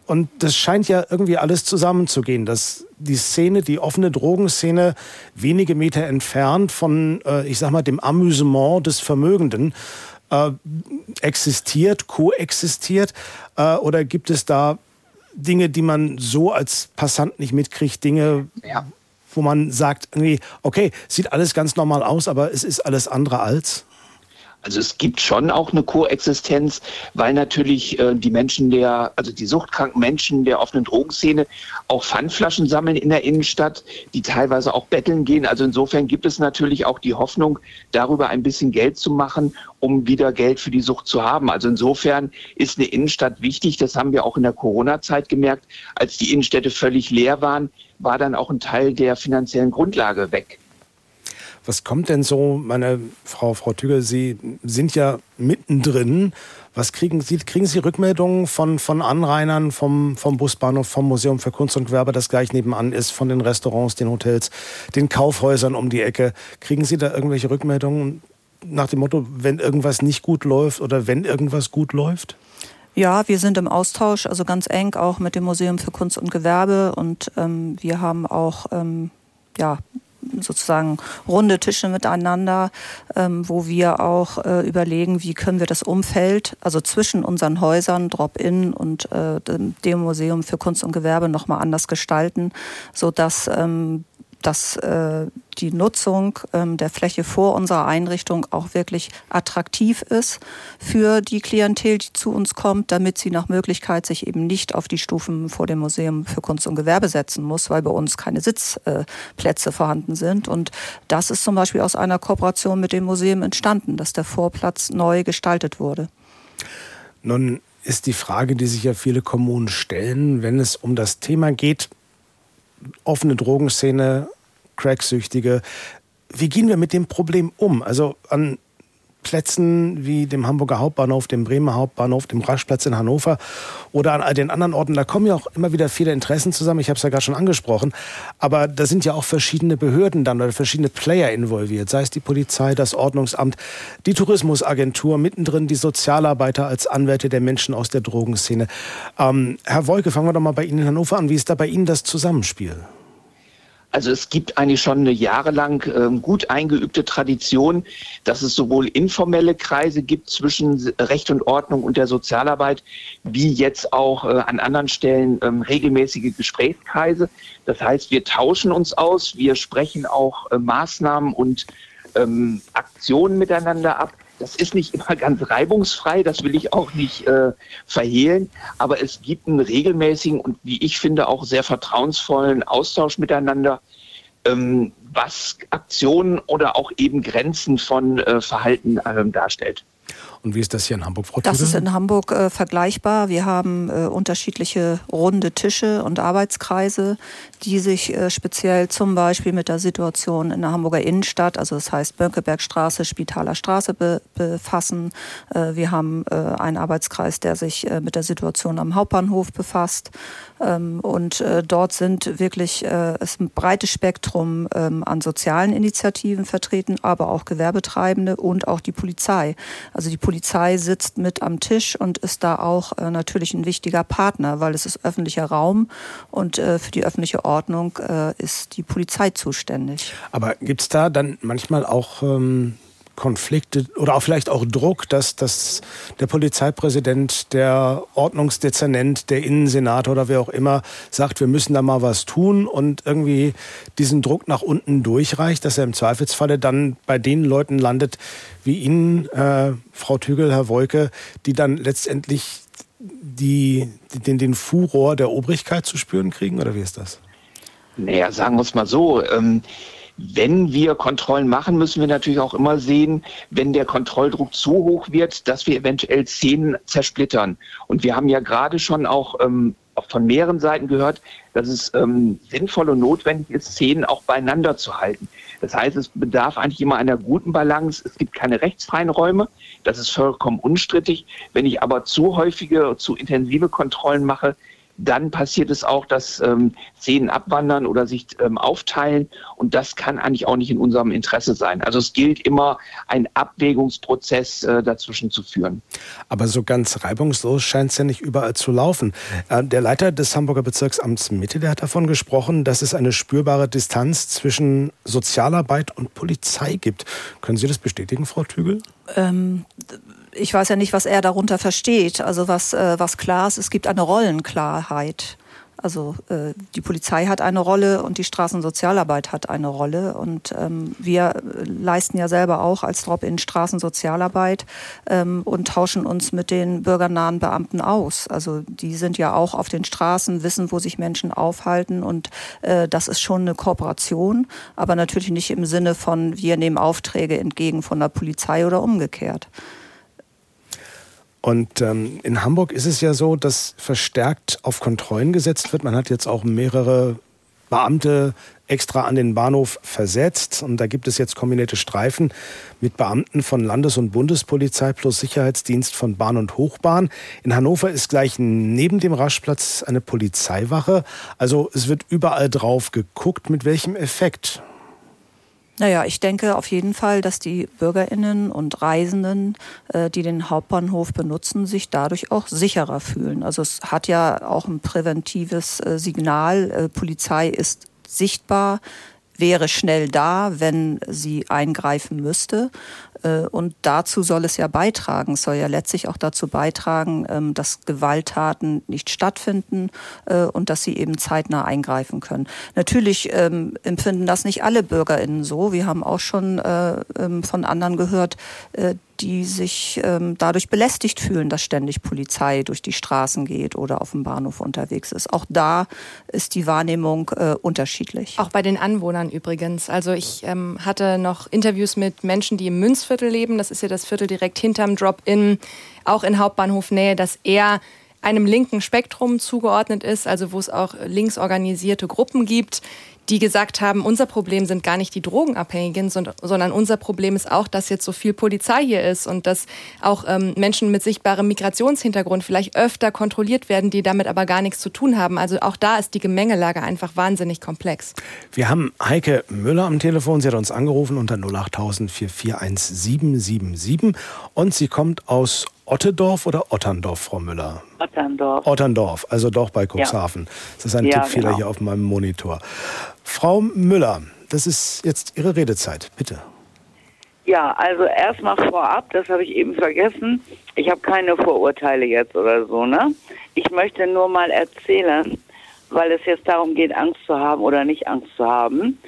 und das scheint ja irgendwie alles zusammenzugehen, dass die Szene, die offene Drogenszene, wenige Meter entfernt von, äh, ich sag mal, dem Amüsement des Vermögenden äh, existiert, koexistiert? Äh, oder gibt es da Dinge, die man so als Passant nicht mitkriegt, Dinge, ja. wo man sagt, irgendwie, okay, sieht alles ganz normal aus, aber es ist alles andere als? Also es gibt schon auch eine Koexistenz, weil natürlich äh, die Menschen der, also die suchtkranken Menschen der offenen Drogenszene auch Pfandflaschen sammeln in der Innenstadt, die teilweise auch betteln gehen. Also insofern gibt es natürlich auch die Hoffnung, darüber ein bisschen Geld zu machen, um wieder Geld für die Sucht zu haben. Also insofern ist eine Innenstadt wichtig. Das haben wir auch in der Corona-Zeit gemerkt. Als die Innenstädte völlig leer waren, war dann auch ein Teil der finanziellen Grundlage weg. Was kommt denn so, meine Frau, Frau Tüger, Sie sind ja mittendrin. Was kriegen Sie? Kriegen Sie Rückmeldungen von, von Anrainern vom, vom Busbahnhof, vom Museum für Kunst und Gewerbe, das gleich nebenan ist, von den Restaurants, den Hotels, den Kaufhäusern um die Ecke? Kriegen Sie da irgendwelche Rückmeldungen nach dem Motto, wenn irgendwas nicht gut läuft oder wenn irgendwas gut läuft? Ja, wir sind im Austausch, also ganz eng auch mit dem Museum für Kunst und Gewerbe und ähm, wir haben auch ähm, ja, sozusagen runde Tische miteinander, ähm, wo wir auch äh, überlegen, wie können wir das Umfeld, also zwischen unseren Häusern, Drop-In und äh, dem Museum für Kunst und Gewerbe nochmal anders gestalten, sodass ähm, dass äh, die Nutzung ähm, der Fläche vor unserer Einrichtung auch wirklich attraktiv ist für die Klientel, die zu uns kommt, damit sie nach Möglichkeit sich eben nicht auf die Stufen vor dem Museum für Kunst und Gewerbe setzen muss, weil bei uns keine Sitzplätze äh, vorhanden sind. Und das ist zum Beispiel aus einer Kooperation mit dem Museum entstanden, dass der Vorplatz neu gestaltet wurde. Nun ist die Frage, die sich ja viele Kommunen stellen, wenn es um das Thema geht, offene Drogenszene, Cracksüchtige. Wie gehen wir mit dem Problem um? Also an Plätzen wie dem Hamburger Hauptbahnhof, dem Bremer Hauptbahnhof, dem Raschplatz in Hannover oder an all den anderen Orten. Da kommen ja auch immer wieder viele Interessen zusammen. Ich habe es ja gerade schon angesprochen. Aber da sind ja auch verschiedene Behörden dann oder verschiedene Player involviert. Sei es die Polizei, das Ordnungsamt, die Tourismusagentur, mittendrin die Sozialarbeiter als Anwälte der Menschen aus der Drogenszene. Ähm, Herr Wolke, fangen wir doch mal bei Ihnen in Hannover an. Wie ist da bei Ihnen das Zusammenspiel? Also es gibt eigentlich schon eine jahrelang äh, gut eingeübte Tradition, dass es sowohl informelle Kreise gibt zwischen Recht und Ordnung und der Sozialarbeit, wie jetzt auch äh, an anderen Stellen ähm, regelmäßige Gesprächskreise. Das heißt, wir tauschen uns aus, wir sprechen auch äh, Maßnahmen und ähm, Aktionen miteinander ab. Das ist nicht immer ganz reibungsfrei, das will ich auch nicht äh, verhehlen, aber es gibt einen regelmäßigen und wie ich finde auch sehr vertrauensvollen Austausch miteinander, ähm, was Aktionen oder auch eben Grenzen von äh, Verhalten ähm, darstellt. Und wie ist das hier in Hamburg, Frau Das ist in Hamburg äh, vergleichbar. Wir haben äh, unterschiedliche runde Tische und Arbeitskreise, die sich äh, speziell zum Beispiel mit der Situation in der Hamburger Innenstadt, also das heißt Bönkebergstraße, Spitaler Straße be befassen. Äh, wir haben äh, einen Arbeitskreis, der sich äh, mit der Situation am Hauptbahnhof befasst. Ähm, und dort sind wirklich ist ein breites Spektrum ähm, an sozialen Initiativen vertreten, aber auch Gewerbetreibende und auch die Polizei. Also die Polizei sitzt mit am Tisch und ist da auch natürlich ein wichtiger Partner, weil es ist öffentlicher Raum und für die öffentliche Ordnung äh, ist die Polizei zuständig. Aber gibt es da dann manchmal auch ähm, Konflikte oder auch vielleicht auch Druck, dass, dass der Polizeipräsident, der Ordnungsdezernent, der Innensenator oder wer auch immer sagt, wir müssen da mal was tun und irgendwie diesen Druck nach unten durchreicht, dass er im Zweifelsfalle dann bei den Leuten landet, wie Ihnen, äh, Frau Tügel, Herr Wolke, die dann letztendlich die, den, den Furor der Obrigkeit zu spüren kriegen? Oder wie ist das? Naja, sagen wir es mal so. Ähm, wenn wir Kontrollen machen, müssen wir natürlich auch immer sehen, wenn der Kontrolldruck zu hoch wird, dass wir eventuell Szenen zersplittern. Und wir haben ja gerade schon auch ähm, von mehreren Seiten gehört, dass es ähm, sinnvoll und notwendig ist, Szenen auch beieinander zu halten. Das heißt, es bedarf eigentlich immer einer guten Balance. Es gibt keine rechtsfreien Räume. Das ist vollkommen unstrittig. Wenn ich aber zu häufige, zu intensive Kontrollen mache, dann passiert es auch, dass ähm, Szenen abwandern oder sich ähm, aufteilen. Und das kann eigentlich auch nicht in unserem Interesse sein. Also es gilt immer, einen Abwägungsprozess äh, dazwischen zu führen. Aber so ganz reibungslos scheint es ja nicht überall zu laufen. Äh, der Leiter des Hamburger Bezirksamts Mitte, der hat davon gesprochen, dass es eine spürbare Distanz zwischen Sozialarbeit und Polizei gibt. Können Sie das bestätigen, Frau Tügel? Ähm, ich weiß ja nicht, was er darunter versteht. Also was, äh, was klar ist, es gibt eine Rollenklarheit. Also äh, die Polizei hat eine Rolle und die Straßensozialarbeit hat eine Rolle. Und ähm, wir leisten ja selber auch als Drop-in Straßensozialarbeit ähm, und tauschen uns mit den bürgernahen Beamten aus. Also die sind ja auch auf den Straßen, wissen, wo sich Menschen aufhalten. Und äh, das ist schon eine Kooperation, aber natürlich nicht im Sinne von, wir nehmen Aufträge entgegen von der Polizei oder umgekehrt. Und ähm, in Hamburg ist es ja so, dass verstärkt auf Kontrollen gesetzt wird. Man hat jetzt auch mehrere Beamte extra an den Bahnhof versetzt. Und da gibt es jetzt kombinierte Streifen mit Beamten von Landes- und Bundespolizei plus Sicherheitsdienst von Bahn und Hochbahn. In Hannover ist gleich neben dem Raschplatz eine Polizeiwache. Also es wird überall drauf geguckt. Mit welchem Effekt? Naja, ich denke auf jeden Fall, dass die Bürgerinnen und Reisenden, äh, die den Hauptbahnhof benutzen, sich dadurch auch sicherer fühlen. Also es hat ja auch ein präventives äh, Signal. Äh, Polizei ist sichtbar, wäre schnell da, wenn sie eingreifen müsste. Äh, und dazu soll es ja beitragen, es soll ja letztlich auch dazu beitragen, ähm, dass Gewalttaten nicht stattfinden äh, und dass sie eben zeitnah eingreifen können. Natürlich ähm, empfinden das nicht alle BürgerInnen so. Wir haben auch schon äh, ähm, von anderen gehört, die sich ähm, dadurch belästigt fühlen, dass ständig Polizei durch die Straßen geht oder auf dem Bahnhof unterwegs ist. Auch da ist die Wahrnehmung äh, unterschiedlich. Auch bei den Anwohnern übrigens. Also ich ähm, hatte noch Interviews mit Menschen, die im Münzviertel leben. Das ist ja das Viertel direkt hinterm Drop-In, auch in Hauptbahnhofnähe, dass er einem linken Spektrum zugeordnet ist, also wo es auch links organisierte Gruppen gibt, die gesagt haben, unser Problem sind gar nicht die Drogenabhängigen, sondern unser Problem ist auch, dass jetzt so viel Polizei hier ist und dass auch ähm, Menschen mit sichtbarem Migrationshintergrund vielleicht öfter kontrolliert werden, die damit aber gar nichts zu tun haben. Also auch da ist die Gemengelage einfach wahnsinnig komplex. Wir haben Heike Müller am Telefon. Sie hat uns angerufen unter 08000 441 und sie kommt aus Ottedorf oder Otterndorf, Frau Müller? Otterndorf. Otterndorf, also doch bei Cuxhaven. Ja. Das ist ein ja, Tippfehler genau. hier auf meinem Monitor. Frau Müller, das ist jetzt Ihre Redezeit, bitte. Ja, also erstmal vorab, das habe ich eben vergessen. Ich habe keine Vorurteile jetzt oder so, ne? Ich möchte nur mal erzählen, weil es jetzt darum geht, Angst zu haben oder nicht Angst zu haben.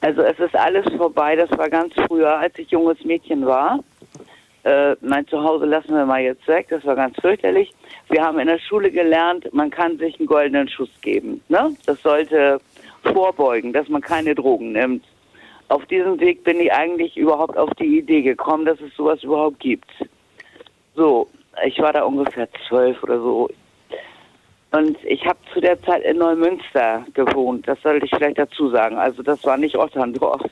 Also es ist alles vorbei. Das war ganz früher, als ich junges Mädchen war. Äh, mein Zuhause lassen wir mal jetzt weg. Das war ganz fürchterlich. Wir haben in der Schule gelernt, man kann sich einen goldenen Schuss geben. Ne? Das sollte vorbeugen, dass man keine Drogen nimmt. Auf diesem Weg bin ich eigentlich überhaupt auf die Idee gekommen, dass es sowas überhaupt gibt. So, ich war da ungefähr zwölf oder so. Und ich habe zu der Zeit in Neumünster gewohnt. Das sollte ich vielleicht dazu sagen. Also das war nicht Otterndorf.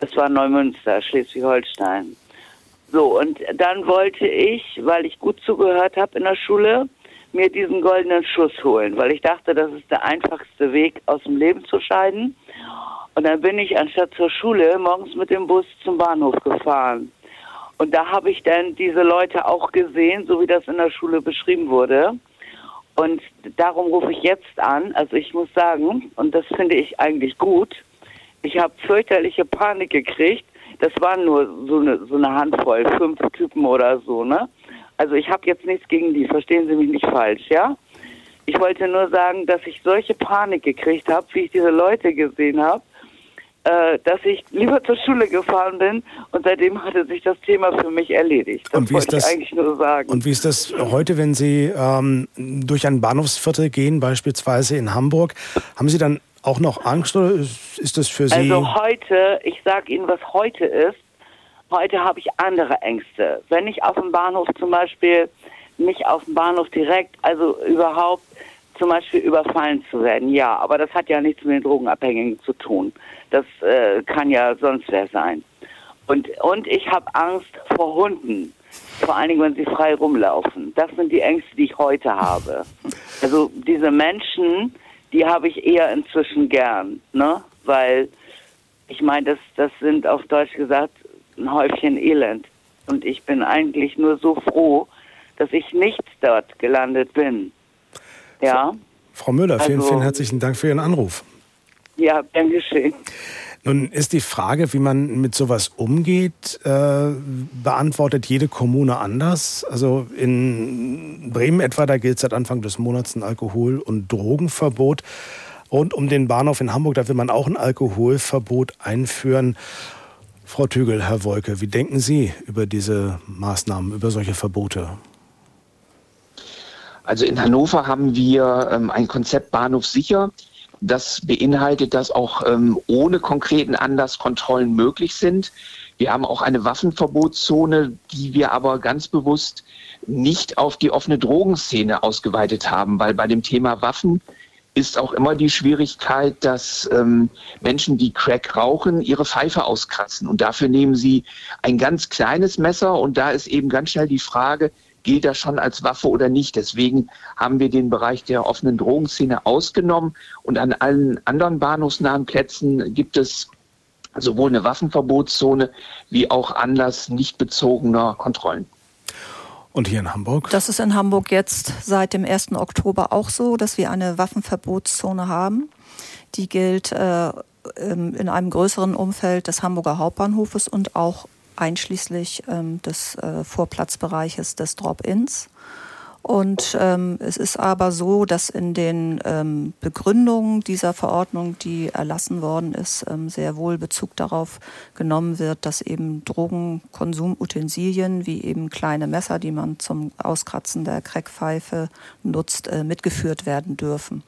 Das war Neumünster, Schleswig-Holstein. So, und dann wollte ich, weil ich gut zugehört habe in der Schule, mir diesen goldenen Schuss holen, weil ich dachte, das ist der einfachste Weg, aus dem Leben zu scheiden. Und dann bin ich anstatt zur Schule morgens mit dem Bus zum Bahnhof gefahren. Und da habe ich dann diese Leute auch gesehen, so wie das in der Schule beschrieben wurde. Und darum rufe ich jetzt an. Also ich muss sagen, und das finde ich eigentlich gut, ich habe fürchterliche Panik gekriegt. Das waren nur so eine, so eine Handvoll, fünf Typen oder so, ne? Also ich habe jetzt nichts gegen die, verstehen Sie mich nicht falsch, ja? Ich wollte nur sagen, dass ich solche Panik gekriegt habe, wie ich diese Leute gesehen habe, äh, dass ich lieber zur Schule gefahren bin und seitdem hatte sich das Thema für mich erledigt. Das und wie wollte ist das, ich eigentlich nur sagen. Und wie ist das heute, wenn Sie ähm, durch ein Bahnhofsviertel gehen, beispielsweise in Hamburg? Haben Sie dann auch noch Angst oder ist, das für Sie? Also heute, ich sage Ihnen, was heute ist, Heute habe ich andere Ängste. Wenn ich auf dem Bahnhof zum Beispiel, nicht auf dem Bahnhof direkt, also überhaupt, zum Beispiel überfallen zu werden, ja, aber das hat ja nichts mit den Drogenabhängigen zu tun. Das äh, kann ja sonst wer sein. Und, und ich habe Angst vor Hunden, vor allen Dingen, wenn sie frei rumlaufen. Das sind die Ängste, die ich heute habe. Also diese Menschen, die habe ich eher inzwischen gern, ne? Weil ich meine, das, das sind auf Deutsch gesagt ein Häufchen Elend. Und ich bin eigentlich nur so froh, dass ich nicht dort gelandet bin. Ja. Frau Müller, vielen, Also- vielen herzlichen Dank für Ihren Anruf. Ja, gern geschehen. Nun ist die Frage, wie man mit sowas umgeht, äh, beantwortet jede Kommune anders. Also in Bremen etwa, da gilt seit Anfang des Monats ein Alkohol- und Drogenverbot. Rund um den Bahnhof in Hamburg, da will man auch ein Alkoholverbot einführen. Frau Tügel, Herr Wolke, wie denken Sie über diese Maßnahmen, über solche Verbote? Also in Hannover haben wir ähm, ein Konzept Bahnhof sicher. Das beinhaltet, dass auch ähm, ohne konkreten Anlass Kontrollen möglich sind. Wir haben auch eine Waffenverbotszone, die wir aber ganz bewusst nicht auf die offene Drogenszene ausgeweitet haben, weil bei dem Thema Waffen ist auch immer die Schwierigkeit, dass ähm, Menschen, die Crack rauchen, ihre Pfeife auskratzen. Und dafür nehmen sie ein ganz kleines Messer und da ist eben ganz schnell die Frage, gilt das schon als Waffe oder nicht. Deswegen haben wir den Bereich der offenen Drogenszene ausgenommen und an allen anderen bahnhofsnahen Plätzen gibt es sowohl eine Waffenverbotszone wie auch Anlass nicht bezogener Kontrollen. Und hier in Hamburg? Das ist in Hamburg jetzt seit dem 1. Oktober auch so, dass wir eine Waffenverbotszone haben. Die gilt äh, in einem größeren Umfeld des Hamburger Hauptbahnhofes und auch einschließlich ähm, des äh, Vorplatzbereiches des Drop-ins. Und ähm, es ist aber so, dass in den ähm, Begründungen dieser Verordnung, die erlassen worden ist, ähm, sehr wohl Bezug darauf genommen wird, dass eben Drogenkonsumutensilien wie eben kleine Messer, die man zum Auskratzen der Crackpfeife nutzt, äh, mitgeführt werden dürfen.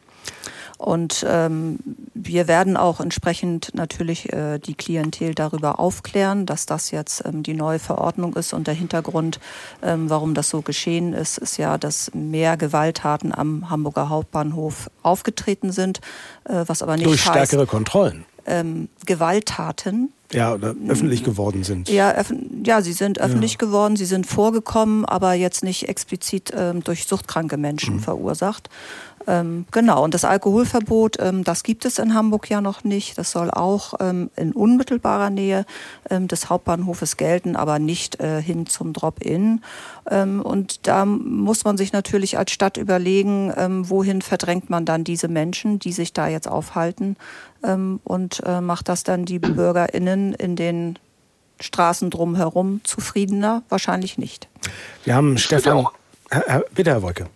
Und ähm, wir werden auch entsprechend natürlich äh, die Klientel darüber aufklären, dass das jetzt ähm, die neue Verordnung ist. Und der Hintergrund, ähm, warum das so geschehen ist, ist ja, dass mehr Gewalttaten am Hamburger Hauptbahnhof aufgetreten sind, äh, was aber nicht Durch heißt, stärkere Kontrollen. ähm, Gewalttaten Ja, oder öffentlich geworden sind. ja, ja, sie sind öffentlich Ja. geworden, sie sind vorgekommen, aber jetzt nicht explizit ähm, durch suchtkranke Menschen Mhm. verursacht. Ähm, genau, und das Alkoholverbot, ähm, das gibt es in Hamburg ja noch nicht. Das soll auch ähm, in unmittelbarer Nähe ähm, des Hauptbahnhofes gelten, aber nicht äh, hin zum Drop-In. Ähm, und da muss man sich natürlich als Stadt überlegen, ähm, wohin verdrängt man dann diese Menschen, die sich da jetzt aufhalten ähm, und äh, macht das dann die BürgerInnen in den Straßen drumherum zufriedener? Wahrscheinlich nicht. Wir haben Stefan. Herr, Herr, bitte, Herr Wolke.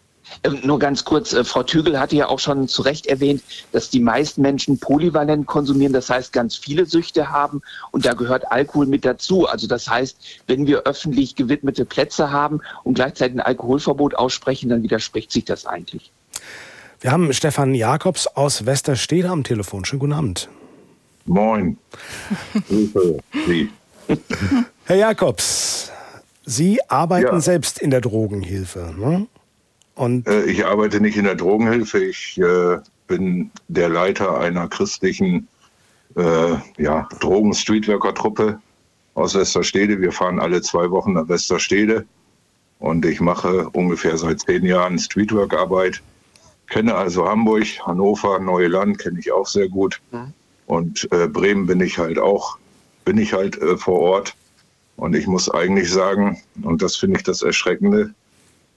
Ähm, Nur ganz kurz, äh, Frau Tügel hatte ja auch schon zu Recht erwähnt, dass die meisten Menschen polyvalent konsumieren, das heißt ganz viele Süchte haben und da gehört Alkohol mit dazu. Also das heißt, wenn wir öffentlich gewidmete Plätze haben und gleichzeitig ein Alkoholverbot aussprechen, dann widerspricht sich das eigentlich. Wir haben Stefan Jakobs aus Westerstede am Telefon. Schönen guten Abend. Moin. Grüße Sie. Herr Jakobs, Sie arbeiten Ja. selbst in der Drogenhilfe. Ne? Und Äh, Ich arbeite nicht in der Drogenhilfe. Ich äh, bin der Leiter einer christlichen äh, ja, Drogen-Streetworker-Truppe aus Westerstede. Wir fahren alle zwei Wochen nach Westerstede und ich mache ungefähr seit zehn Jahren Streetwork-Arbeit. Kenne also Hamburg, Hannover, Neue Land kenne ich auch sehr gut. Und äh, Bremen bin ich halt auch, bin ich halt äh, vor Ort. Und ich muss eigentlich sagen, und das finde ich das Erschreckende,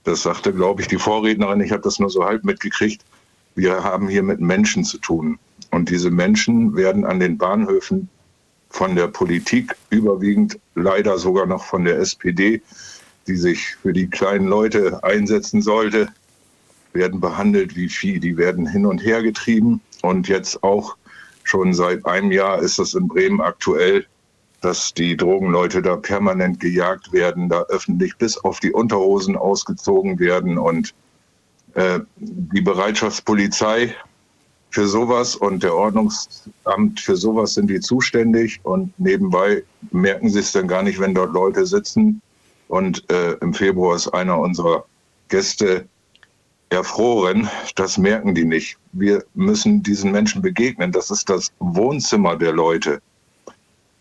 das sagte, glaube ich, die Vorrednerin, ich habe das nur so halb mitgekriegt, wir haben hier mit Menschen zu tun. Und diese Menschen werden an den Bahnhöfen von der Politik, überwiegend leider sogar noch von der SPD, die sich für die kleinen Leute einsetzen sollte, werden behandelt wie Vieh. Die werden hin und her getrieben. Und jetzt auch schon seit einem Jahr ist es in Bremen aktuell, dass die Drogenleute da permanent gejagt werden, da öffentlich bis auf die Unterhosen ausgezogen werden und äh, die Bereitschaftspolizei für sowas und der Ordnungsamt für sowas sind die zuständig und nebenbei merken sie es dann gar nicht, wenn dort Leute sitzen und äh, im Februar ist einer unserer Gäste erfroren. Das merken die nicht. Wir müssen diesen Menschen begegnen. Das ist das Wohnzimmer der Leute.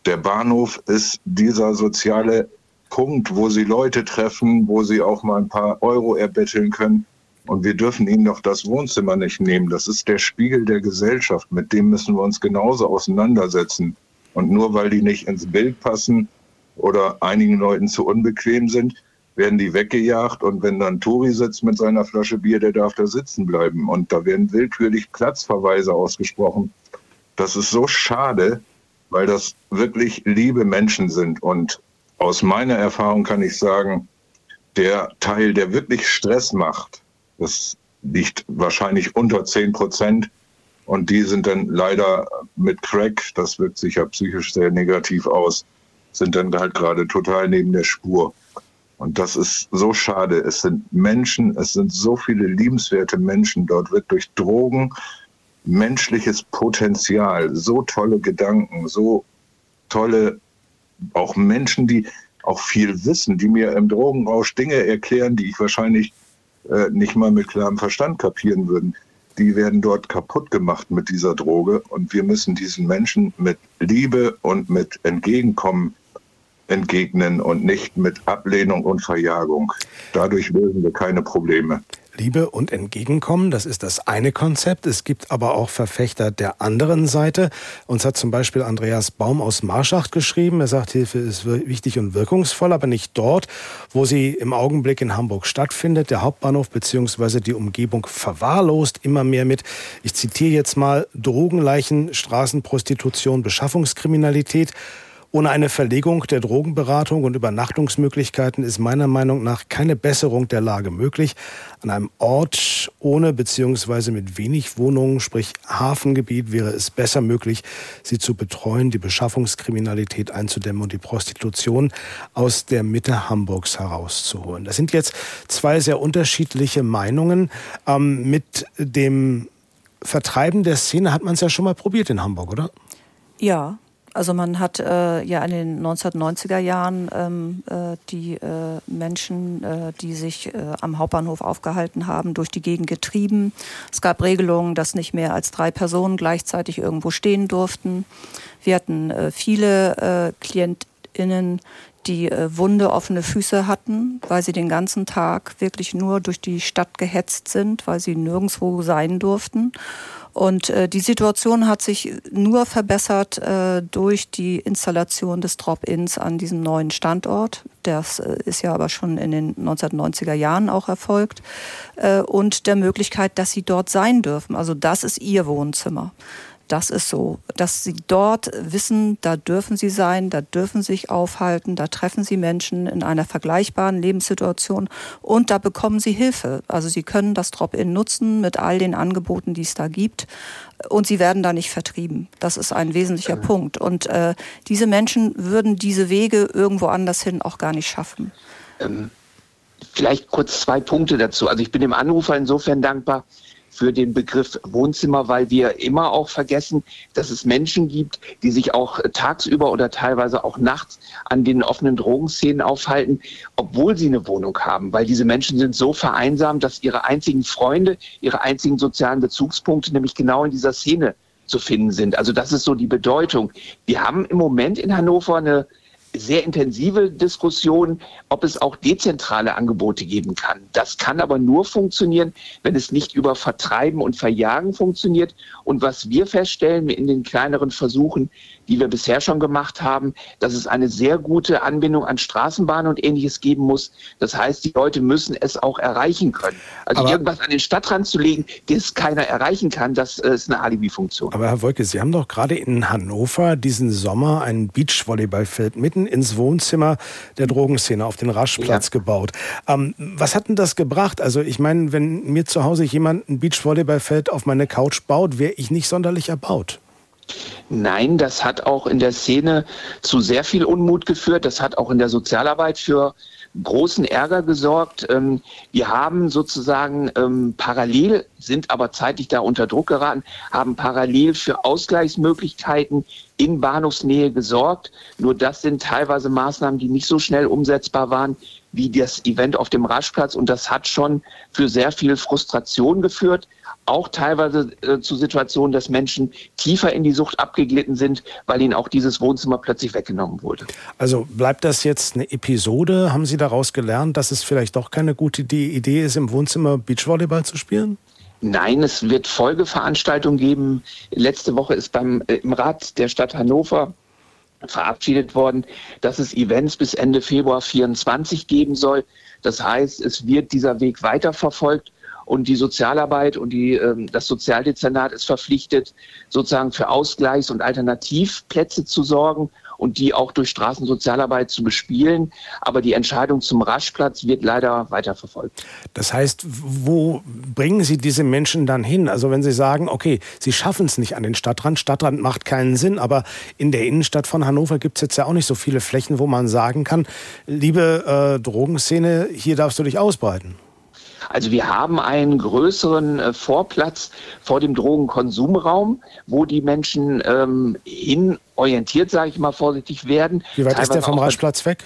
Der Bahnhof ist dieser soziale Punkt, wo sie Leute treffen, wo sie auch mal ein paar Euro erbetteln können. Und wir dürfen ihnen doch das Wohnzimmer nicht nehmen. Das ist der Spiegel der Gesellschaft. Mit dem müssen wir uns genauso auseinandersetzen. Und nur weil die nicht ins Bild passen oder einigen Leuten zu unbequem sind, werden die weggejagt und wenn dann Tori sitzt mit seiner Flasche Bier, der darf da sitzen bleiben. Und da werden willkürlich Platzverweise ausgesprochen. Das ist so schade, weil das wirklich liebe Menschen sind. Und aus meiner Erfahrung kann ich sagen, der Teil, der wirklich Stress macht, das liegt wahrscheinlich unter 10 Prozent. Und die sind dann leider mit Crack, das wirkt sich ja psychisch sehr negativ aus, sind dann halt gerade total neben der Spur. Und das ist so schade. Es sind Menschen, es sind so viele liebenswerte Menschen. Dort wird durch Drogen menschliches Potenzial, so tolle Gedanken, so tolle auch Menschen, die auch viel wissen, die mir im Drogenrausch Dinge erklären, die ich wahrscheinlich äh, nicht mal mit klarem Verstand kapieren würden. Die werden dort kaputt gemacht mit dieser Droge und wir müssen diesen Menschen mit Liebe und mit Entgegenkommen entgegnen und nicht mit Ablehnung und Verjagung. Dadurch lösen wir keine Probleme. Liebe und Entgegenkommen, das ist das eine Konzept. Es gibt aber auch Verfechter der anderen Seite. Uns hat zum Beispiel Andreas Baum aus Marschacht geschrieben. Er sagt, Hilfe ist wichtig und wirkungsvoll, aber nicht dort, wo sie im Augenblick in Hamburg stattfindet. Der Hauptbahnhof bzw. die Umgebung verwahrlost immer mehr mit, ich zitiere jetzt mal, Drogenleichen, Straßenprostitution, Beschaffungskriminalität. Ohne eine Verlegung der Drogenberatung und Übernachtungsmöglichkeiten ist meiner Meinung nach keine Besserung der Lage möglich. An einem Ort ohne bzw. mit wenig Wohnungen, sprich Hafengebiet, wäre es besser möglich, sie zu betreuen, die Beschaffungskriminalität einzudämmen und die Prostitution aus der Mitte Hamburgs herauszuholen. Das sind jetzt zwei sehr unterschiedliche Meinungen. Ähm, mit dem Vertreiben der Szene hat man es ja schon mal probiert in Hamburg, oder? Ja, also man hat äh, ja in den 1990er Jahren ähm, äh, die äh, Menschen, äh, die sich äh, am Hauptbahnhof aufgehalten haben, durch die Gegend getrieben. Es gab Regelungen, dass nicht mehr als drei Personen gleichzeitig irgendwo stehen durften. Wir hatten äh, viele KlientInnen, die wunde offene Füße hatten, weil sie den ganzen Tag wirklich nur durch die Stadt gehetzt sind, weil sie nirgendwo sein durften. Und äh, die Situation hat sich nur verbessert äh, durch die Installation des Drop-ins an diesem neuen Standort. Das äh, ist ja aber schon in den 1990er Jahren auch erfolgt. Äh, und der Möglichkeit, dass sie dort sein dürfen. Also das ist ihr Wohnzimmer das ist so, dass sie dort wissen, da dürfen sie sein, da dürfen sie sich aufhalten, da treffen sie Menschen in einer vergleichbaren Lebenssituation und da bekommen sie Hilfe. Also sie können das Drop-in nutzen mit all den Angeboten, die es da gibt und sie werden da nicht vertrieben. Das ist ein wesentlicher Punkt. Und äh, diese Menschen würden diese Wege irgendwo anders hin auch gar nicht schaffen. Ähm, vielleicht kurz zwei Punkte dazu. Also ich bin dem Anrufer insofern dankbar, für den Begriff Wohnzimmer, weil wir immer auch vergessen, dass es Menschen gibt, die sich auch tagsüber oder teilweise auch nachts an den offenen Drogenszenen aufhalten, obwohl sie eine Wohnung haben, weil diese Menschen sind so vereinsamt, dass ihre einzigen Freunde, ihre einzigen sozialen Bezugspunkte nämlich genau in dieser Szene zu finden sind. Also das ist so die Bedeutung. Wir haben im Moment in Hannover eine sehr intensive Diskussion, ob es auch dezentrale Angebote geben kann. Das kann aber nur funktionieren, wenn es nicht über Vertreiben und Verjagen funktioniert. Und was wir feststellen in den kleineren Versuchen, die wir bisher schon gemacht haben, dass es eine sehr gute Anbindung an Straßenbahnen und ähnliches geben muss. Das heißt, die Leute müssen es auch erreichen können. Also aber irgendwas an den Stadtrand zu legen, das keiner erreichen kann, das äh, ist eine Alibi-Funktion. Aber Herr Wolke, Sie haben doch gerade in Hannover diesen Sommer ein Beachvolleyballfeld mitten ins Wohnzimmer der Drogenszene auf den Raschplatz ja. gebaut. Ähm, was hat denn das gebracht? Also ich meine, wenn mir zu Hause jemand ein Beachvolleyballfeld auf meine Couch baut, wäre ich nicht sonderlich erbaut. Nein, das hat auch in der Szene zu sehr viel Unmut geführt. Das hat auch in der Sozialarbeit für großen Ärger gesorgt. Ähm, wir haben sozusagen ähm, parallel, sind aber zeitlich da unter Druck geraten, haben parallel für Ausgleichsmöglichkeiten in Bahnhofsnähe gesorgt. Nur das sind teilweise Maßnahmen, die nicht so schnell umsetzbar waren wie das Event auf dem Raschplatz. Und das hat schon für sehr viel Frustration geführt auch teilweise äh, zu Situationen, dass Menschen tiefer in die Sucht abgeglitten sind, weil ihnen auch dieses Wohnzimmer plötzlich weggenommen wurde. Also bleibt das jetzt eine Episode? Haben Sie daraus gelernt, dass es vielleicht doch keine gute Idee ist, im Wohnzimmer Beachvolleyball zu spielen? Nein, es wird Folgeveranstaltungen geben. Letzte Woche ist beim, äh, im Rat der Stadt Hannover verabschiedet worden, dass es Events bis Ende Februar 24 geben soll. Das heißt, es wird dieser Weg weiterverfolgt und die Sozialarbeit und die, ähm, das Sozialdezernat ist verpflichtet, sozusagen für Ausgleichs- und Alternativplätze zu sorgen und die auch durch Straßensozialarbeit zu bespielen. Aber die Entscheidung zum Raschplatz wird leider weiterverfolgt. Das heißt, wo bringen Sie diese Menschen dann hin? Also wenn Sie sagen, okay, Sie schaffen es nicht an den Stadtrand, Stadtrand macht keinen Sinn, aber in der Innenstadt von Hannover gibt es jetzt ja auch nicht so viele Flächen, wo man sagen kann, liebe äh, Drogenszene, hier darfst du dich ausbreiten. Also wir haben einen größeren äh, Vorplatz vor dem Drogenkonsumraum, wo die Menschen ähm, hin orientiert, sage ich mal vorsichtig, werden. Wie weit Teilweise ist der vom Reichsplatz weg?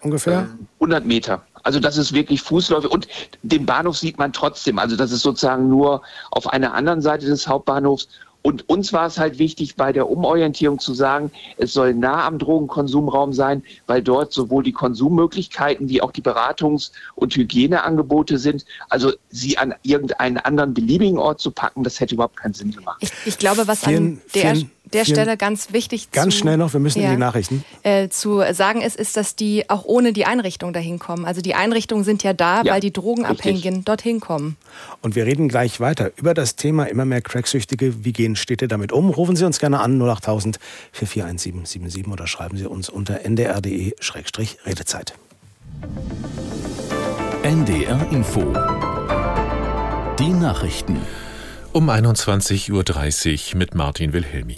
Ungefähr? Äh, 100 Meter. Also das ist wirklich Fußläufe und den Bahnhof sieht man trotzdem. Also das ist sozusagen nur auf einer anderen Seite des Hauptbahnhofs und uns war es halt wichtig, bei der Umorientierung zu sagen, es soll nah am Drogenkonsumraum sein, weil dort sowohl die Konsummöglichkeiten wie auch die Beratungs- und Hygieneangebote sind. Also sie an irgendeinen anderen beliebigen Ort zu packen, das hätte überhaupt keinen Sinn gemacht. Ich, ich glaube, was vielen, an der vielen, der Stelle ganz wichtig Ganz zu, schnell noch, wir müssen ja, in die Nachrichten. Äh, zu sagen ist, ist, dass die auch ohne die Einrichtung dahin kommen. Also die Einrichtungen sind ja da, ja, weil die Drogenabhängigen richtig. dorthin kommen. Und wir reden gleich weiter über das Thema immer mehr Cracksüchtige. Wie gehen Städte damit um? Rufen Sie uns gerne an 08000 441777 oder schreiben Sie uns unter ndr.de-redezeit. NDR Info. Die Nachrichten. Um 21.30 Uhr mit Martin Wilhelmi.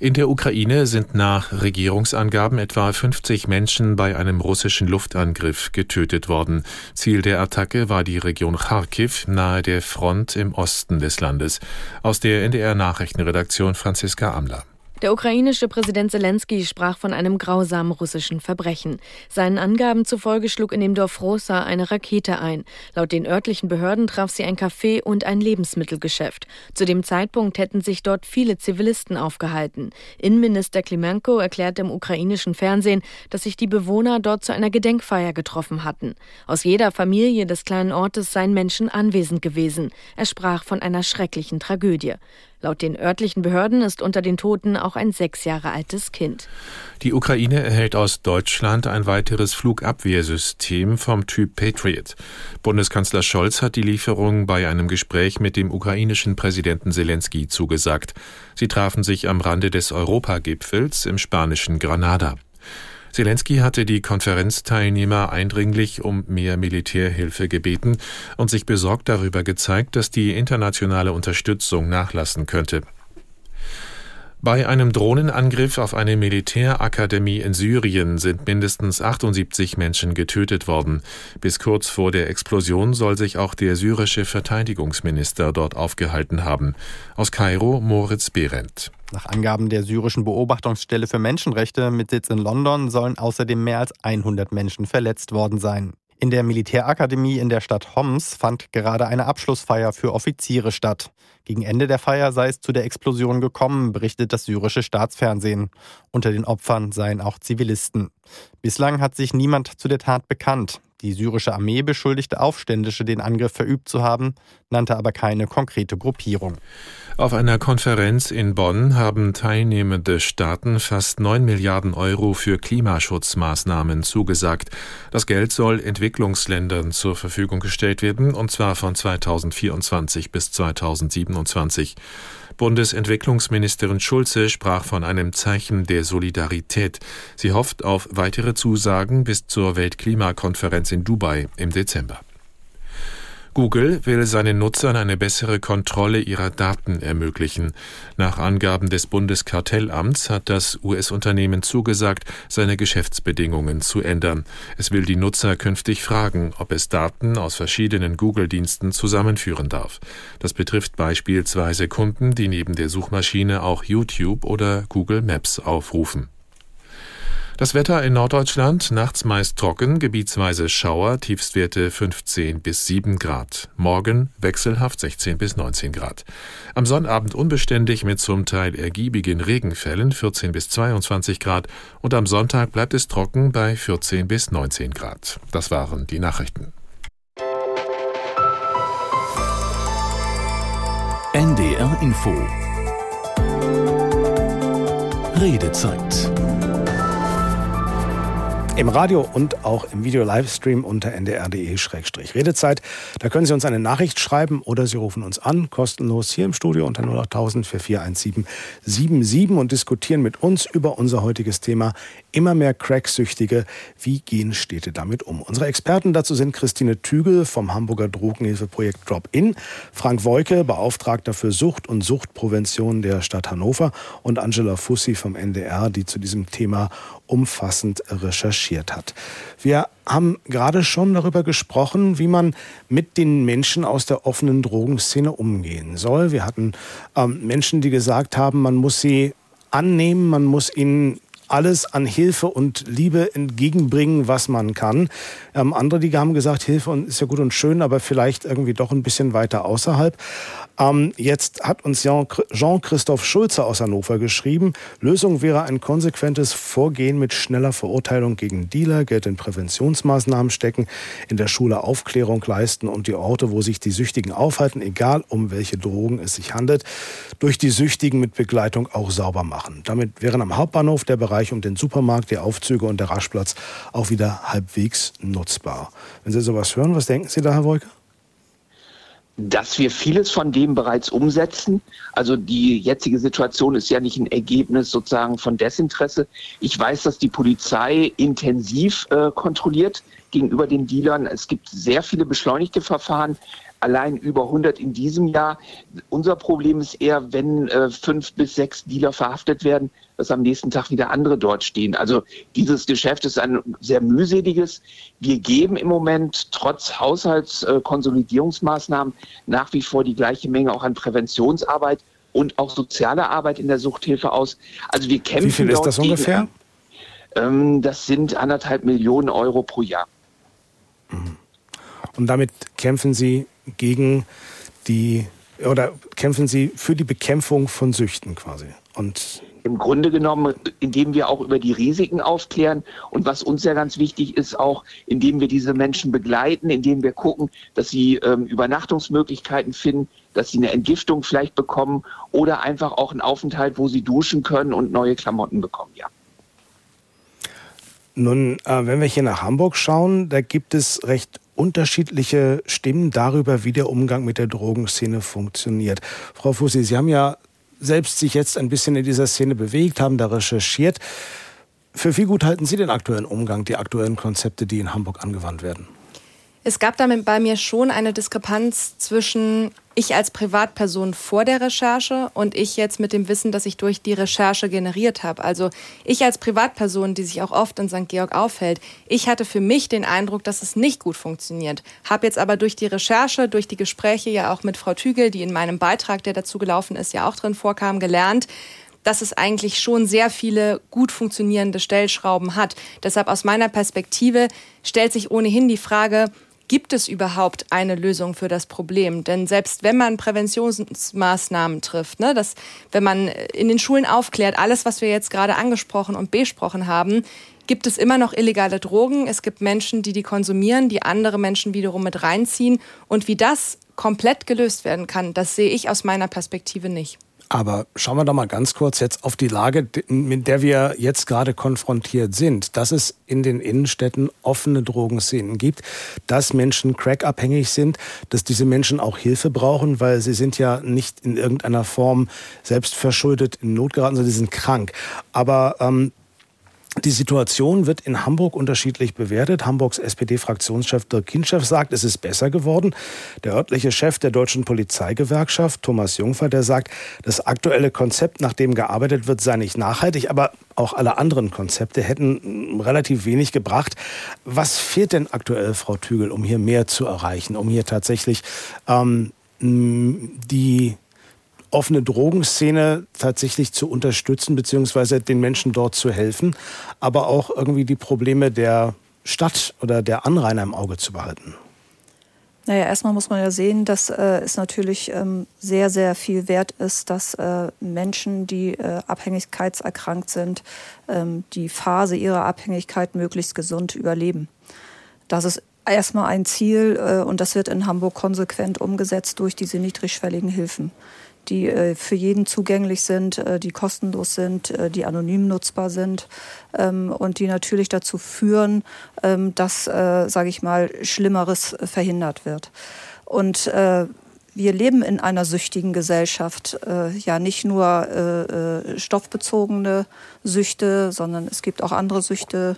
In der Ukraine sind nach Regierungsangaben etwa 50 Menschen bei einem russischen Luftangriff getötet worden. Ziel der Attacke war die Region Kharkiv nahe der Front im Osten des Landes. Aus der NDR Nachrichtenredaktion Franziska Amler. Der ukrainische Präsident Zelensky sprach von einem grausamen russischen Verbrechen. Seinen Angaben zufolge schlug in dem Dorf Rosa eine Rakete ein. Laut den örtlichen Behörden traf sie ein Café und ein Lebensmittelgeschäft. Zu dem Zeitpunkt hätten sich dort viele Zivilisten aufgehalten. Innenminister Klimenko erklärte im ukrainischen Fernsehen, dass sich die Bewohner dort zu einer Gedenkfeier getroffen hatten. Aus jeder Familie des kleinen Ortes seien Menschen anwesend gewesen. Er sprach von einer schrecklichen Tragödie. Laut den örtlichen Behörden ist unter den Toten auch ein sechs Jahre altes Kind. Die Ukraine erhält aus Deutschland ein weiteres Flugabwehrsystem vom Typ Patriot. Bundeskanzler Scholz hat die Lieferung bei einem Gespräch mit dem ukrainischen Präsidenten Zelensky zugesagt. Sie trafen sich am Rande des Europagipfels im spanischen Granada. Zelensky hatte die Konferenzteilnehmer eindringlich um mehr Militärhilfe gebeten und sich besorgt darüber gezeigt, dass die internationale Unterstützung nachlassen könnte. Bei einem Drohnenangriff auf eine Militärakademie in Syrien sind mindestens 78 Menschen getötet worden. Bis kurz vor der Explosion soll sich auch der syrische Verteidigungsminister dort aufgehalten haben. Aus Kairo Moritz Behrendt. Nach Angaben der syrischen Beobachtungsstelle für Menschenrechte mit Sitz in London sollen außerdem mehr als 100 Menschen verletzt worden sein. In der Militärakademie in der Stadt Homs fand gerade eine Abschlussfeier für Offiziere statt. Gegen Ende der Feier sei es zu der Explosion gekommen, berichtet das syrische Staatsfernsehen. Unter den Opfern seien auch Zivilisten. Bislang hat sich niemand zu der Tat bekannt. Die syrische Armee beschuldigte Aufständische, den Angriff verübt zu haben, nannte aber keine konkrete Gruppierung. Auf einer Konferenz in Bonn haben teilnehmende Staaten fast 9 Milliarden Euro für Klimaschutzmaßnahmen zugesagt. Das Geld soll Entwicklungsländern zur Verfügung gestellt werden, und zwar von 2024 bis 2027. Bundesentwicklungsministerin Schulze sprach von einem Zeichen der Solidarität. Sie hofft auf weitere Zusagen bis zur Weltklimakonferenz in Dubai im Dezember. Google will seinen Nutzern eine bessere Kontrolle ihrer Daten ermöglichen. Nach Angaben des Bundeskartellamts hat das US-Unternehmen zugesagt, seine Geschäftsbedingungen zu ändern. Es will die Nutzer künftig fragen, ob es Daten aus verschiedenen Google-Diensten zusammenführen darf. Das betrifft beispielsweise Kunden, die neben der Suchmaschine auch YouTube oder Google Maps aufrufen. Das Wetter in Norddeutschland nachts meist trocken, gebietsweise Schauer, Tiefstwerte 15 bis 7 Grad. Morgen wechselhaft 16 bis 19 Grad. Am Sonnabend unbeständig mit zum Teil ergiebigen Regenfällen 14 bis 22 Grad und am Sonntag bleibt es trocken bei 14 bis 19 Grad. Das waren die Nachrichten. NDR Info Redezeit im Radio und auch im Video-Livestream unter ndr.de-redezeit. Da können Sie uns eine Nachricht schreiben oder Sie rufen uns an, kostenlos hier im Studio unter 08000 4417 77 und diskutieren mit uns über unser heutiges Thema immer mehr Cracksüchtige. Wie gehen Städte damit um? Unsere Experten dazu sind Christine Tügel vom Hamburger Drogenhilfeprojekt Drop-In, Frank Woike, Beauftragter für Sucht und Suchtprävention der Stadt Hannover und Angela Fussi vom NDR, die zu diesem Thema umfassend recherchiert hat. Wir haben gerade schon darüber gesprochen, wie man mit den Menschen aus der offenen Drogenszene umgehen soll. Wir hatten ähm, Menschen, die gesagt haben, man muss sie annehmen, man muss ihnen alles an Hilfe und Liebe entgegenbringen, was man kann. Ähm, andere, die haben gesagt, Hilfe ist ja gut und schön, aber vielleicht irgendwie doch ein bisschen weiter außerhalb. Ähm, jetzt hat uns Jean-Christoph Schulze aus Hannover geschrieben, Lösung wäre ein konsequentes Vorgehen mit schneller Verurteilung gegen Dealer, Geld in Präventionsmaßnahmen stecken, in der Schule Aufklärung leisten und die Orte, wo sich die Süchtigen aufhalten, egal um welche Drogen es sich handelt, durch die Süchtigen mit Begleitung auch sauber machen. Damit wären am Hauptbahnhof der Bereich um den Supermarkt, die Aufzüge und der Raschplatz auch wieder halbwegs nutzbar. Wenn Sie sowas hören, was denken Sie da, Herr Wolke? Dass wir vieles von dem bereits umsetzen. Also die jetzige Situation ist ja nicht ein Ergebnis sozusagen von Desinteresse. Ich weiß, dass die Polizei intensiv äh, kontrolliert gegenüber den Dealern. Es gibt sehr viele beschleunigte Verfahren allein über 100 in diesem Jahr. Unser Problem ist eher, wenn äh, fünf bis sechs Dealer verhaftet werden, dass am nächsten Tag wieder andere dort stehen. Also dieses Geschäft ist ein sehr mühseliges. Wir geben im Moment trotz Haushaltskonsolidierungsmaßnahmen nach wie vor die gleiche Menge auch an Präventionsarbeit und auch soziale Arbeit in der Suchthilfe aus. Also wir kämpfen. Wie viel ist das ungefähr? Gegen, ähm, das sind anderthalb Millionen Euro pro Jahr. Und damit kämpfen Sie gegen die oder kämpfen Sie für die Bekämpfung von Süchten quasi. Und im Grunde genommen, indem wir auch über die Risiken aufklären und was uns ja ganz wichtig ist, auch indem wir diese Menschen begleiten, indem wir gucken, dass sie ähm, Übernachtungsmöglichkeiten finden, dass sie eine Entgiftung vielleicht bekommen oder einfach auch einen Aufenthalt, wo sie duschen können und neue Klamotten bekommen, ja. Nun, äh, wenn wir hier nach Hamburg schauen, da gibt es recht unterschiedliche Stimmen darüber, wie der Umgang mit der Drogenszene funktioniert. Frau Fussi, Sie haben ja selbst sich jetzt ein bisschen in dieser Szene bewegt, haben da recherchiert. Für wie gut halten Sie den aktuellen Umgang, die aktuellen Konzepte, die in Hamburg angewandt werden? Es gab damit bei mir schon eine Diskrepanz zwischen ich als Privatperson vor der Recherche und ich jetzt mit dem Wissen, das ich durch die Recherche generiert habe. Also ich als Privatperson, die sich auch oft in St. Georg aufhält, ich hatte für mich den Eindruck, dass es nicht gut funktioniert. Habe jetzt aber durch die Recherche, durch die Gespräche ja auch mit Frau Tügel, die in meinem Beitrag, der dazu gelaufen ist, ja auch drin vorkam, gelernt, dass es eigentlich schon sehr viele gut funktionierende Stellschrauben hat. Deshalb aus meiner Perspektive stellt sich ohnehin die Frage, gibt es überhaupt eine Lösung für das Problem? Denn selbst wenn man Präventionsmaßnahmen trifft, ne, dass, wenn man in den Schulen aufklärt, alles, was wir jetzt gerade angesprochen und besprochen haben, gibt es immer noch illegale Drogen. Es gibt Menschen, die die konsumieren, die andere Menschen wiederum mit reinziehen. Und wie das komplett gelöst werden kann, das sehe ich aus meiner Perspektive nicht. Aber schauen wir doch mal ganz kurz jetzt auf die Lage, mit der wir jetzt gerade konfrontiert sind. Dass es in den Innenstädten offene Drogenszenen gibt, dass Menschen crackabhängig sind, dass diese Menschen auch Hilfe brauchen, weil sie sind ja nicht in irgendeiner Form selbstverschuldet in Not geraten, sondern sie sind krank. Aber ähm, Die Situation wird in Hamburg unterschiedlich bewertet. Hamburgs SPD-Fraktionschef Dirk Kinschew sagt, es ist besser geworden. Der örtliche Chef der deutschen Polizeigewerkschaft, Thomas Jungfer, der sagt, das aktuelle Konzept, nach dem gearbeitet wird, sei nicht nachhaltig, aber auch alle anderen Konzepte hätten relativ wenig gebracht. Was fehlt denn aktuell, Frau Tügel, um hier mehr zu erreichen, um hier tatsächlich ähm, die offene Drogenszene tatsächlich zu unterstützen, beziehungsweise den Menschen dort zu helfen, aber auch irgendwie die Probleme der Stadt oder der Anrainer im Auge zu behalten? Naja, erstmal muss man ja sehen, dass äh, es natürlich ähm, sehr, sehr viel wert ist, dass äh, Menschen, die äh, abhängigkeitserkrankt sind, ähm, die Phase ihrer Abhängigkeit möglichst gesund überleben. Das ist erstmal ein Ziel äh, und das wird in Hamburg konsequent umgesetzt durch diese niedrigschwelligen Hilfen die äh, für jeden zugänglich sind, äh, die kostenlos sind, äh, die anonym nutzbar sind ähm, und die natürlich dazu führen, ähm, dass, sage ich mal, Schlimmeres verhindert wird. Und wir leben in einer süchtigen Gesellschaft, ja nicht nur stoffbezogene Süchte, sondern es gibt auch andere Süchte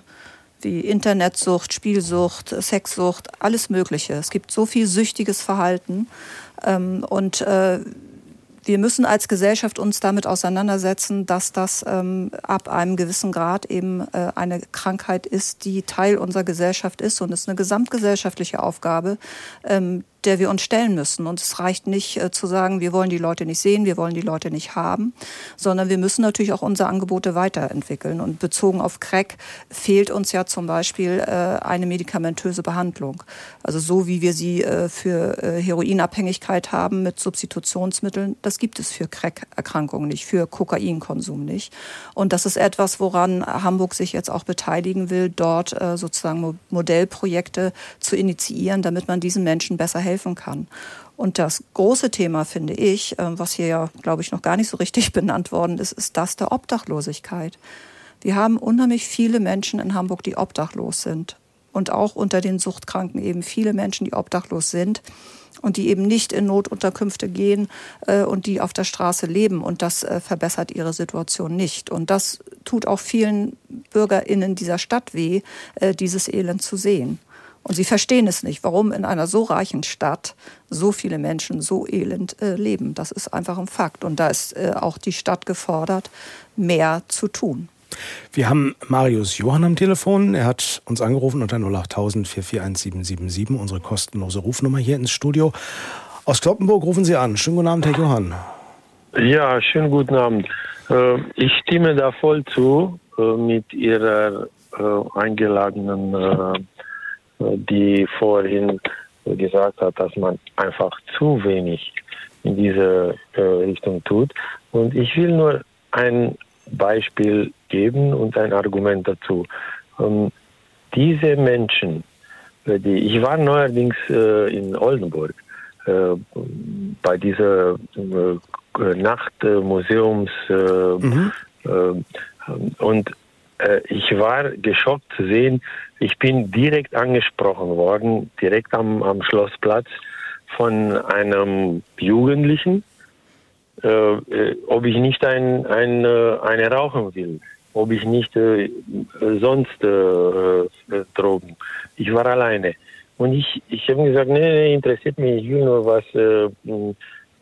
wie Internetsucht, Spielsucht, Sexsucht, alles Mögliche. Es gibt so viel süchtiges Verhalten. Ähm, und wir müssen als Gesellschaft uns damit auseinandersetzen, dass das ähm, ab einem gewissen Grad eben äh, eine Krankheit ist, die Teil unserer Gesellschaft ist. Und es ist eine gesamtgesellschaftliche Aufgabe, ähm, der wir uns stellen müssen. Und es reicht nicht äh, zu sagen, wir wollen die Leute nicht sehen, wir wollen die Leute nicht haben, sondern wir müssen natürlich auch unsere Angebote weiterentwickeln. Und bezogen auf Crack fehlt uns ja zum Beispiel äh, eine medikamentöse Behandlung. Also so wie wir sie äh, für äh, Heroinabhängigkeit haben mit Substitutionsmitteln, das gibt es für Crack-Erkrankungen nicht, für Kokainkonsum nicht. Und das ist etwas, woran Hamburg sich jetzt auch beteiligen will, dort äh, sozusagen Modellprojekte zu initiieren, damit man diesen Menschen besser helfen helfen kann. Und das große Thema, finde ich, äh, was hier ja, glaube ich, noch gar nicht so richtig benannt worden ist, ist das der Obdachlosigkeit. Wir haben unheimlich viele Menschen in Hamburg, die obdachlos sind. Und auch unter den Suchtkranken eben viele Menschen, die obdachlos sind und die eben nicht in Notunterkünfte gehen äh, und die auf der Straße leben. Und das äh, verbessert ihre Situation nicht. Und das tut auch vielen BürgerInnen dieser Stadt weh, dieses Elend zu sehen. Und sie verstehen es nicht, warum in einer so reichen Stadt so viele Menschen so elend äh, leben. Das ist einfach ein Fakt. Und da ist äh, auch die Stadt gefordert, mehr zu tun. Wir haben Marius Johann am Telefon. Er hat uns angerufen unter 08000 441777, unsere kostenlose Rufnummer hier ins Studio. Aus Kloppenburg rufen Sie an. Schönen guten Abend, Herr Johann. Ja, schönen guten Abend. Äh, ich stimme da voll zu äh, mit Ihrer äh, eingeladenen die vorhin gesagt hat, dass man einfach zu wenig in diese äh, Richtung tut. Und ich will nur ein Beispiel geben und ein Argument dazu. Ähm, diese Menschen, äh, die, ich war neuerdings äh, in Oldenburg äh, bei dieser Nachtmuseums mhm. und ich war geschockt zu sehen, ich bin direkt angesprochen worden, direkt am, am Schlossplatz von einem Jugendlichen, äh, äh, ob ich nicht ein, ein, äh, eine rauchen will, ob ich nicht äh, sonst äh, äh, Drogen. Ich war alleine. Und ich, ich habe gesagt, nee, nee, interessiert mich, ich will nur was,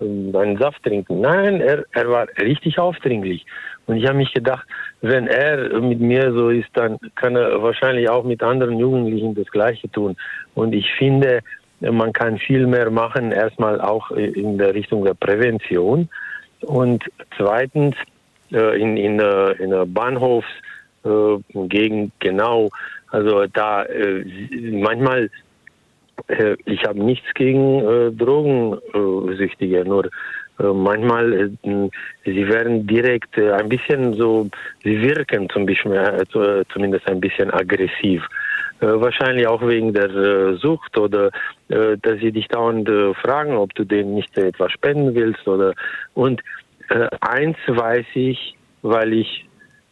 einen Saft trinken. Nein, er, er war richtig aufdringlich. Und ich habe mich gedacht, wenn er mit mir so ist, dann kann er wahrscheinlich auch mit anderen Jugendlichen das Gleiche tun. Und ich finde, man kann viel mehr machen, erstmal auch in der Richtung der Prävention. Und zweitens, äh, in, in, in der Bahnhofsgegend genau, also da äh, manchmal äh, ich habe nichts gegen äh, Drogensüchtige, nur äh, manchmal, äh, sie werden direkt äh, ein bisschen so, sie wirken zum Beispiel zumindest ein bisschen aggressiv. Wahrscheinlich auch wegen der Sucht oder dass sie dich dauernd fragen, ob du denen nicht etwas spenden willst oder und eins weiß ich, weil ich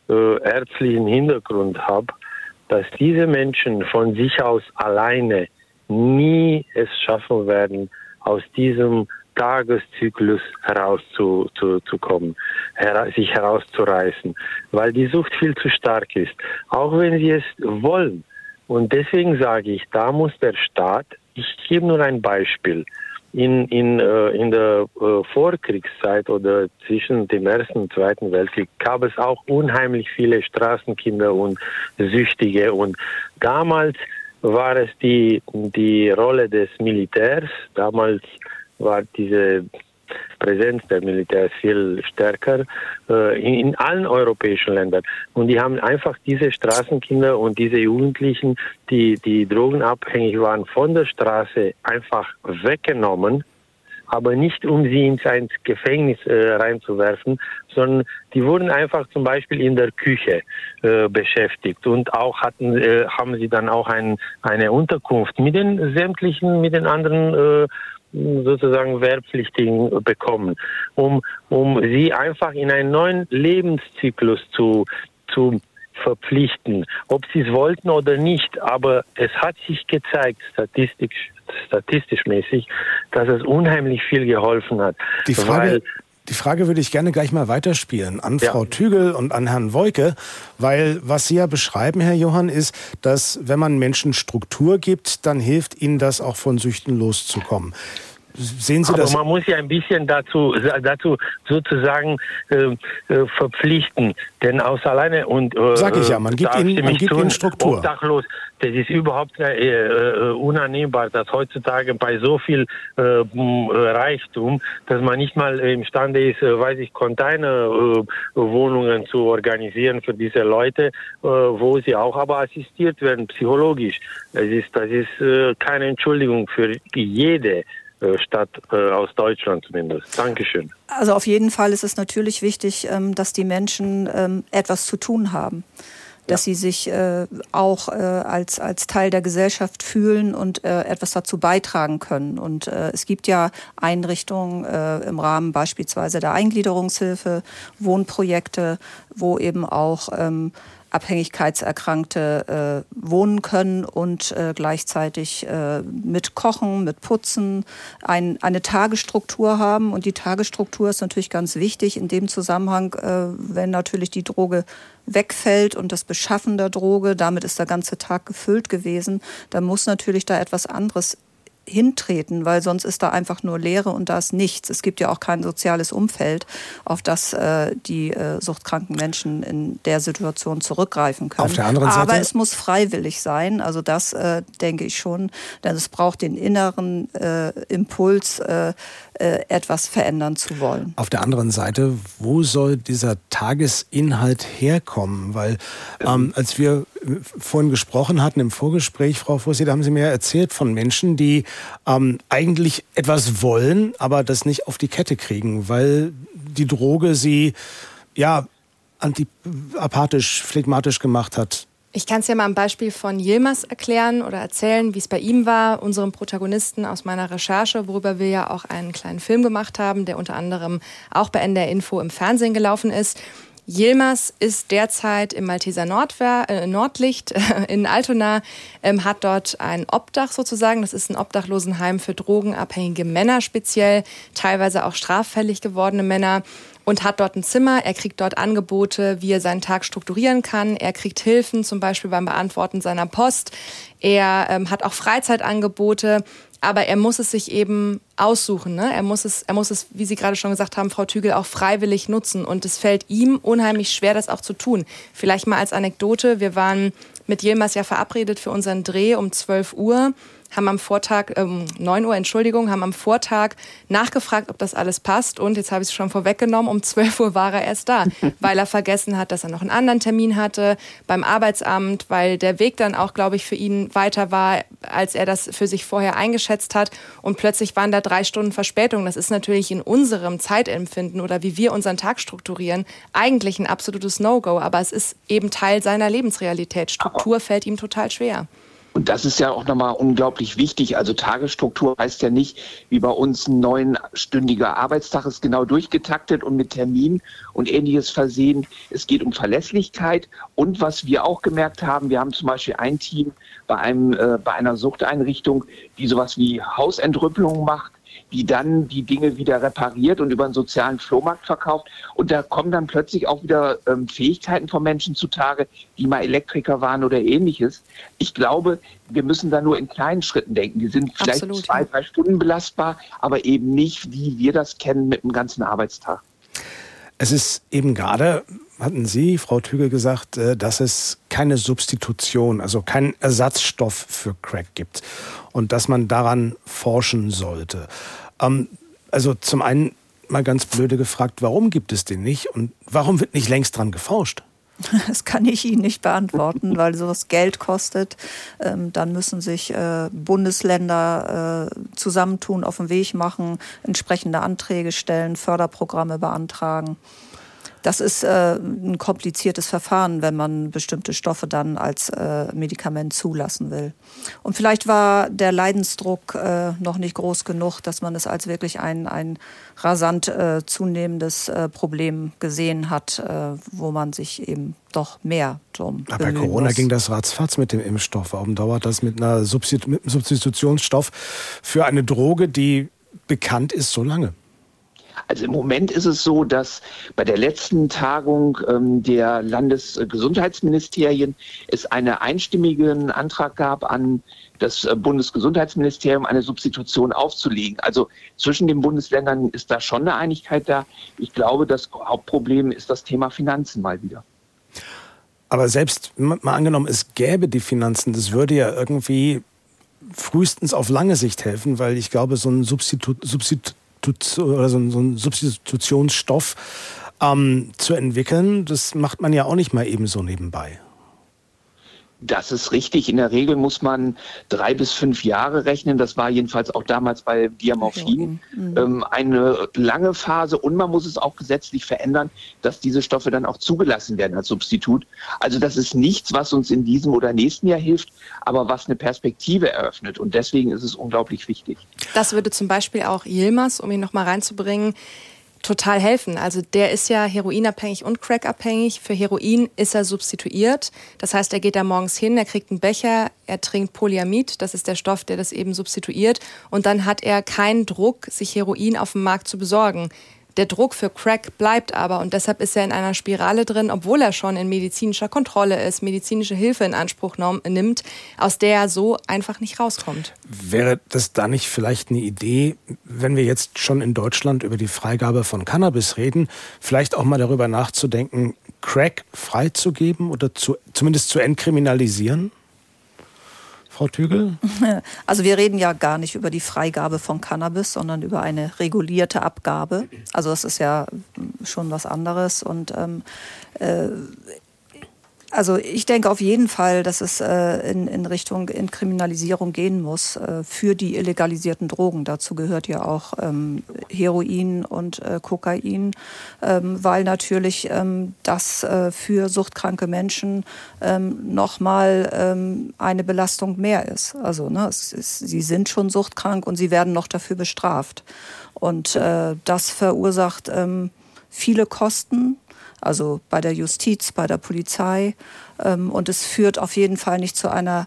ärztlichen Hintergrund habe, dass diese Menschen von sich aus alleine nie es schaffen werden, aus diesem Tageszyklus herauszukommen, hera sich herauszureißen, weil die Sucht viel zu stark ist, auch wenn sie es wollen. Und deswegen sage ich, da muss der Staat, ich gebe nur ein Beispiel, in, in, äh, in der äh, Vorkriegszeit oder zwischen dem Ersten und Zweiten Weltkrieg gab es auch unheimlich viele Straßenkinder und Süchtige. Und damals war es die, die Rolle des Militärs. Damals war diese Präsenz der Militärs viel stärker äh, in, in, allen europäischen Ländern. Und die haben einfach diese Straßenkinder und diese Jugendlichen, die, die drogenabhängig waren, von der Straße einfach weggenommen aber nicht um sie ins, Gefängnis äh, reinzuwerfen, sondern die wurden einfach zum Beispiel in der Küche äh, beschäftigt und auch hatten äh, haben sie dann auch ein, eine Unterkunft mit den sämtlichen mit den anderen äh, sozusagen Wehrpflichtigen bekommen, um, um sie einfach in einen neuen Lebenszyklus zu, zu verpflichten, ob sie es wollten oder nicht. Aber es hat sich gezeigt, statistisch, statistisch mäßig, dass es unheimlich viel geholfen hat. Die Frage, die Frage würde ich gerne gleich mal weiterspielen an ja. Frau Tügel und an Herrn Woike, weil was Sie ja beschreiben, Herr Johann, ist, dass wenn man Menschen Struktur gibt, dann hilft ihnen das auch von Süchten loszukommen. Sehen Sie Aber das? man muss ja ein bisschen dazu, dazu sozusagen äh, äh, verpflichten, denn aus alleine und äh, sag ich ja, man gibt ihnen, man gibt ihnen Struktur. Obdachlos, das ist überhaupt äh, äh, unannehmbar, dass heutzutage bei so viel äh, Reichtum, dass man nicht mal imstande ist, äh, weiß ich, Containerwohnungen zu organisieren für diese Leute, wo sie auch aber assistiert werden psychologisch. Das ist, das ist keine Entschuldigung für jede äh, Stadt äh, aus Deutschland zumindest. Dankeschön. Also auf jeden Fall ist es natürlich wichtig, ähm, dass die Menschen ähm, etwas zu tun haben dass ja. sie sich äh, auch äh, als, als Teil der Gesellschaft fühlen und äh, etwas dazu beitragen können. Und äh, es gibt ja Einrichtungen äh, im Rahmen beispielsweise der Eingliederungshilfe, Wohnprojekte, wo eben auch ähm, Abhängigkeitserkrankte äh, wohnen können und äh, gleichzeitig äh, mit Kochen, mit Putzen ein, eine Tagesstruktur haben. Und die Tagesstruktur ist natürlich ganz wichtig in dem Zusammenhang, äh, wenn natürlich die Droge wegfällt und das Beschaffen der Droge, damit ist der ganze Tag gefüllt gewesen, dann muss natürlich da etwas anderes hintreten, weil sonst ist da einfach nur Leere und da ist nichts. Es gibt ja auch kein soziales Umfeld, auf das äh, die äh, suchtkranken Menschen in der Situation zurückgreifen können. Auf der anderen Seite Aber es muss freiwillig sein. Also das äh, denke ich schon, denn es braucht den inneren äh, Impuls, äh, äh, etwas verändern zu wollen. Auf der anderen Seite, wo soll dieser Tagesinhalt herkommen? Weil ähm, als wir vorhin gesprochen hatten im Vorgespräch, Frau Fussi, da haben Sie mir erzählt von Menschen, die ähm, eigentlich etwas wollen, aber das nicht auf die Kette kriegen, weil die Droge sie ja antiapathisch, phlegmatisch gemacht hat. Ich kann es ja mal am Beispiel von Yilmaz erklären oder erzählen, wie es bei ihm war, unserem Protagonisten aus meiner Recherche, worüber wir ja auch einen kleinen Film gemacht haben, der unter anderem auch bei NDR Info im Fernsehen gelaufen ist. Yilmaz ist derzeit im Malteser Nordwehr, äh, Nordlicht in Altona, ähm, hat dort ein Obdach sozusagen. Das ist ein Obdachlosenheim für drogenabhängige Männer speziell, teilweise auch straffällig gewordene Männer und hat dort ein Zimmer. Er kriegt dort Angebote, wie er seinen Tag strukturieren kann. Er kriegt Hilfen, zum Beispiel beim Beantworten seiner Post. Er ähm, hat auch Freizeitangebote, aber er muss es sich eben aussuchen. Ne? Er, muss es, er muss es, wie Sie gerade schon gesagt haben, Frau Tügel, auch freiwillig nutzen. Und es fällt ihm unheimlich schwer, das auch zu tun. Vielleicht mal als Anekdote, wir waren mit Yilmaz ja verabredet für unseren Dreh um 12 Uhr haben am Vortag, ähm, 9 Uhr, Entschuldigung, haben am Vortag nachgefragt, ob das alles passt. Und jetzt habe ich es schon vorweggenommen, um 12 Uhr war er erst da, weil er vergessen hat, dass er noch einen anderen Termin hatte beim Arbeitsamt, weil der Weg dann auch, glaube ich, für ihn weiter war, als er das für sich vorher eingeschätzt hat. Und plötzlich waren da drei Stunden Verspätung. Das ist natürlich in unserem Zeitempfinden oder wie wir unseren Tag strukturieren, eigentlich ein absolutes No-Go. Aber es ist eben Teil seiner Lebensrealität. Struktur fällt ihm total schwer. Und das ist ja auch nochmal unglaublich wichtig. Also Tagesstruktur heißt ja nicht, wie bei uns ein neunstündiger Arbeitstag ist genau durchgetaktet und mit Termin und ähnliches versehen. Es geht um Verlässlichkeit und was wir auch gemerkt haben, wir haben zum Beispiel ein Team bei einem, äh, bei einer Suchteinrichtung, die sowas wie Hausentrüppelung macht die dann die Dinge wieder repariert und über einen sozialen Flohmarkt verkauft. Und da kommen dann plötzlich auch wieder ähm, Fähigkeiten von Menschen zutage, die mal Elektriker waren oder ähnliches. Ich glaube, wir müssen da nur in kleinen Schritten denken. Die sind vielleicht Absolut, zwei, drei Stunden belastbar, aber eben nicht, wie wir das kennen, mit einem ganzen Arbeitstag. Es ist eben gerade, hatten Sie, Frau Tügel, gesagt, äh, dass es keine Substitution, also keinen Ersatzstoff für Crack gibt und dass man daran forschen sollte. Ähm, also zum einen mal ganz blöde gefragt, warum gibt es den nicht und warum wird nicht längst dran geforscht? Das kann ich Ihnen nicht beantworten, weil sowas Geld kostet. Ähm, dann müssen sich äh, Bundesländer äh, zusammentun, auf den Weg machen, entsprechende Anträge stellen, Förderprogramme beantragen. Das ist äh, ein kompliziertes Verfahren, wenn man bestimmte Stoffe dann als äh, Medikament zulassen will. Und vielleicht war der Leidensdruck äh, noch nicht groß genug, dass man es als wirklich ein, ein rasant äh, zunehmendes äh, Problem gesehen hat, äh, wo man sich eben doch mehr drum Bei Corona muss. ging das ratzfatz mit dem Impfstoff. Warum dauert das mit, einer Substitu mit einem Substitutionsstoff für eine Droge, die bekannt ist, so lange? Also im Moment ist es so, dass bei der letzten Tagung ähm, der Landesgesundheitsministerien es einen einstimmigen Antrag gab an das äh, Bundesgesundheitsministerium, eine Substitution aufzulegen. Also zwischen den Bundesländern ist da schon eine Einigkeit da. Ich glaube, das Hauptproblem ist das Thema Finanzen mal wieder. Aber selbst mal angenommen, es gäbe die Finanzen, das würde ja irgendwie frühestens auf lange Sicht helfen, weil ich glaube, so ein Substitut, Oder so, so ein Substitutionsstoff ähm, zu entwickeln, das macht man ja auch nicht mal ebenso nebenbei. Das ist richtig. In der Regel muss man drei bis fünf Jahre rechnen. Das war jedenfalls auch damals bei Diamorphin mhm. ähm, eine lange Phase. Und man muss es auch gesetzlich verändern, dass diese Stoffe dann auch zugelassen werden als Substitut. Also das ist nichts, was uns in diesem oder nächsten Jahr hilft, aber was eine Perspektive eröffnet. Und deswegen ist es unglaublich wichtig. Das würde zum Beispiel auch Yilmaz, um ihn nochmal reinzubringen, total helfen. Also der ist ja heroinabhängig und crackabhängig. Für Heroin ist er substituiert. Das heißt, er geht da morgens hin, er kriegt einen Becher, er trinkt Polyamid, das ist der Stoff, der das eben substituiert. Und dann hat er keinen Druck, sich Heroin auf dem Markt zu besorgen. Der Druck für Crack bleibt aber und deshalb ist er in einer Spirale drin, obwohl er schon in medizinischer Kontrolle ist, medizinische Hilfe in Anspruch nimmt, aus der er so einfach nicht rauskommt. Wäre das da nicht vielleicht eine Idee, wenn wir jetzt schon in Deutschland über die Freigabe von Cannabis reden, vielleicht auch mal darüber nachzudenken, Crack freizugeben oder zu, zumindest zu entkriminalisieren? Frau Tügel? Also wir reden ja gar nicht über die Freigabe von Cannabis, sondern über eine regulierte Abgabe. Also das ist ja schon was anderes. Und ähm, äh, also ich denke auf jeden Fall, dass es äh, in, in Richtung Entkriminalisierung gehen muss äh, für die illegalisierten Drogen. Dazu gehört ja auch ähm, Heroin und äh, Kokain, ähm, weil natürlich ähm, das äh, für suchtkranke Menschen ähm, nochmal ähm, eine Belastung mehr ist. Also ne, es ist, sie sind schon suchtkrank und sie werden noch dafür bestraft. Und äh, das verursacht ähm, viele Kosten also bei der Justiz, bei der Polizei. Ähm, und es führt auf jeden Fall nicht zu einer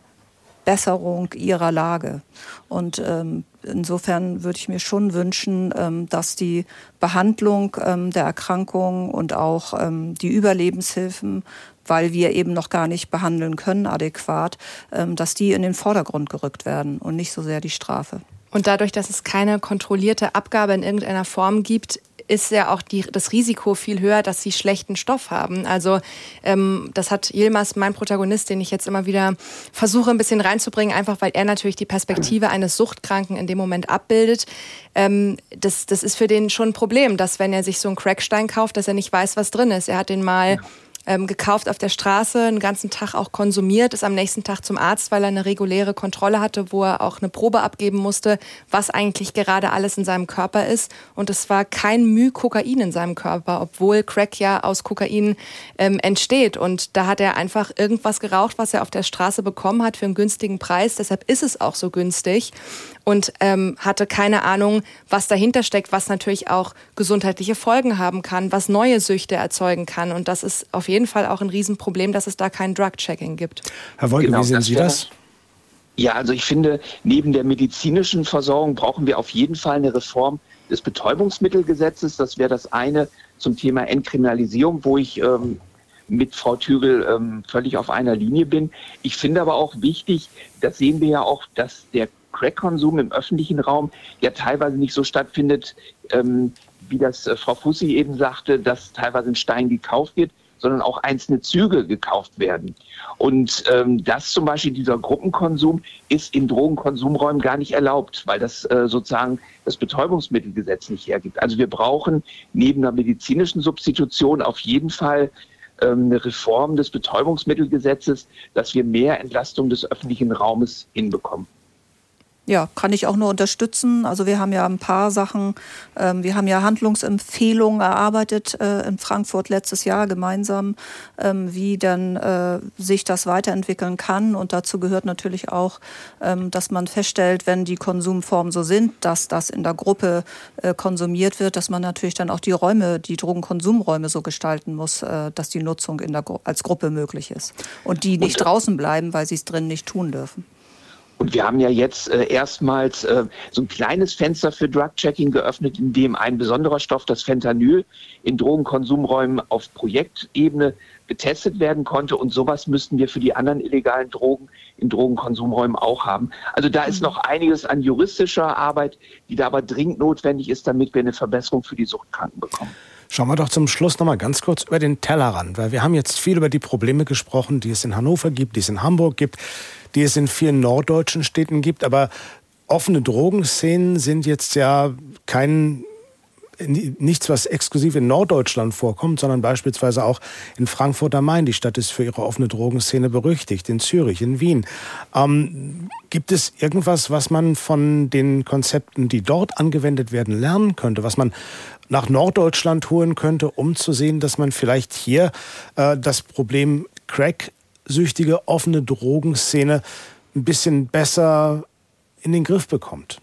Besserung ihrer Lage. Und ähm, insofern würde ich mir schon wünschen, ähm, dass die Behandlung ähm, der Erkrankung und auch ähm, die Überlebenshilfen, weil wir eben noch gar nicht behandeln können adäquat, ähm, dass die in den Vordergrund gerückt werden und nicht so sehr die Strafe. Und dadurch, dass es keine kontrollierte Abgabe in irgendeiner Form gibt, ist ja auch die, das Risiko viel höher, dass sie schlechten Stoff haben. Also ähm, das hat Yilmaz, mein Protagonist, den ich jetzt immer wieder versuche ein bisschen reinzubringen, einfach weil er natürlich die Perspektive eines Suchtkranken in dem Moment abbildet. Ähm, das, das ist für den schon ein Problem, dass wenn er sich so einen Crackstein kauft, dass er nicht weiß, was drin ist. Er hat den mal... Ja ähm, gekauft auf der Straße, einen ganzen Tag auch konsumiert, ist am nächsten Tag zum Arzt, weil er eine reguläre Kontrolle hatte, wo er auch eine Probe abgeben musste, was eigentlich gerade alles in seinem Körper ist. Und es war kein Müh Kokain in seinem Körper, obwohl Crack ja aus Kokain ähm, entsteht. Und da hat er einfach irgendwas geraucht, was er auf der Straße bekommen hat für einen günstigen Preis. Deshalb ist es auch so günstig und ähm, hatte keine Ahnung, was dahinter steckt, was natürlich auch gesundheitliche Folgen haben kann, was neue Süchte erzeugen kann. Und das ist auf jeden Fall auch ein Riesenproblem, dass es da kein Drug-Checking gibt. Herr Wolke, genau, wie sehen Sie das? Ja, also ich finde, neben der medizinischen Versorgung brauchen wir auf jeden Fall eine Reform des Betäubungsmittelgesetzes. Das wäre das eine zum Thema Entkriminalisierung, wo ich ähm, mit Frau Thügel ähm, völlig auf einer Linie bin. Ich finde aber auch wichtig, das sehen wir ja auch, dass der Crack-Konsum im öffentlichen Raum ja teilweise nicht so stattfindet, ähm, wie das äh, Frau Fussi eben sagte, dass teilweise ein Stein gekauft wird, sondern auch einzelne Züge gekauft werden. Und ähm, das zum Beispiel, dieser Gruppenkonsum, ist in Drogenkonsumräumen gar nicht erlaubt, weil das äh, sozusagen das Betäubungsmittelgesetz nicht hergibt. Also wir brauchen neben der medizinischen Substitution auf jeden Fall ähm, eine Reform des Betäubungsmittelgesetzes, dass wir mehr Entlastung des öffentlichen Raumes hinbekommen. Ja, kann ich auch nur unterstützen. Also wir haben ja ein paar Sachen, ähm, wir haben ja Handlungsempfehlungen erarbeitet äh, in Frankfurt letztes Jahr gemeinsam, ähm, wie dann äh, sich das weiterentwickeln kann. Und dazu gehört natürlich auch, ähm, dass man feststellt, wenn die Konsumformen so sind, dass das in der Gruppe äh, konsumiert wird, dass man natürlich dann auch die Räume, die Drogenkonsumräume so gestalten muss, äh, dass die Nutzung in der, als Gruppe möglich ist. Und die nicht draußen bleiben, weil sie es drin nicht tun dürfen. Und wir haben ja jetzt äh, erstmals äh, so ein kleines Fenster für Drug-Checking geöffnet, in dem ein besonderer Stoff, das Fentanyl, in Drogenkonsumräumen auf Projektebene getestet werden konnte. Und sowas müssten wir für die anderen illegalen Drogen in Drogenkonsumräumen auch haben. Also da ist mhm. noch einiges an juristischer Arbeit, die da aber dringend notwendig ist, damit wir eine Verbesserung für die Suchtkranken bekommen. Schauen wir doch zum Schluss noch mal ganz kurz über den Tellerrand, weil wir haben jetzt viel über die Probleme gesprochen, die es in Hannover gibt, die es in Hamburg gibt die es in vielen norddeutschen Städten gibt. Aber offene Drogenszenen sind jetzt ja kein nichts, was exklusiv in Norddeutschland vorkommt, sondern beispielsweise auch in Frankfurt am Main. Die Stadt ist für ihre offene Drogenszene berüchtigt, in Zürich, in Wien. Ähm, gibt es irgendwas, was man von den Konzepten, die dort angewendet werden, lernen könnte, was man nach Norddeutschland holen könnte, um zu sehen, dass man vielleicht hier äh, das Problem Crack süchtige, offene Drogenszene ein bisschen besser in den Griff bekommt?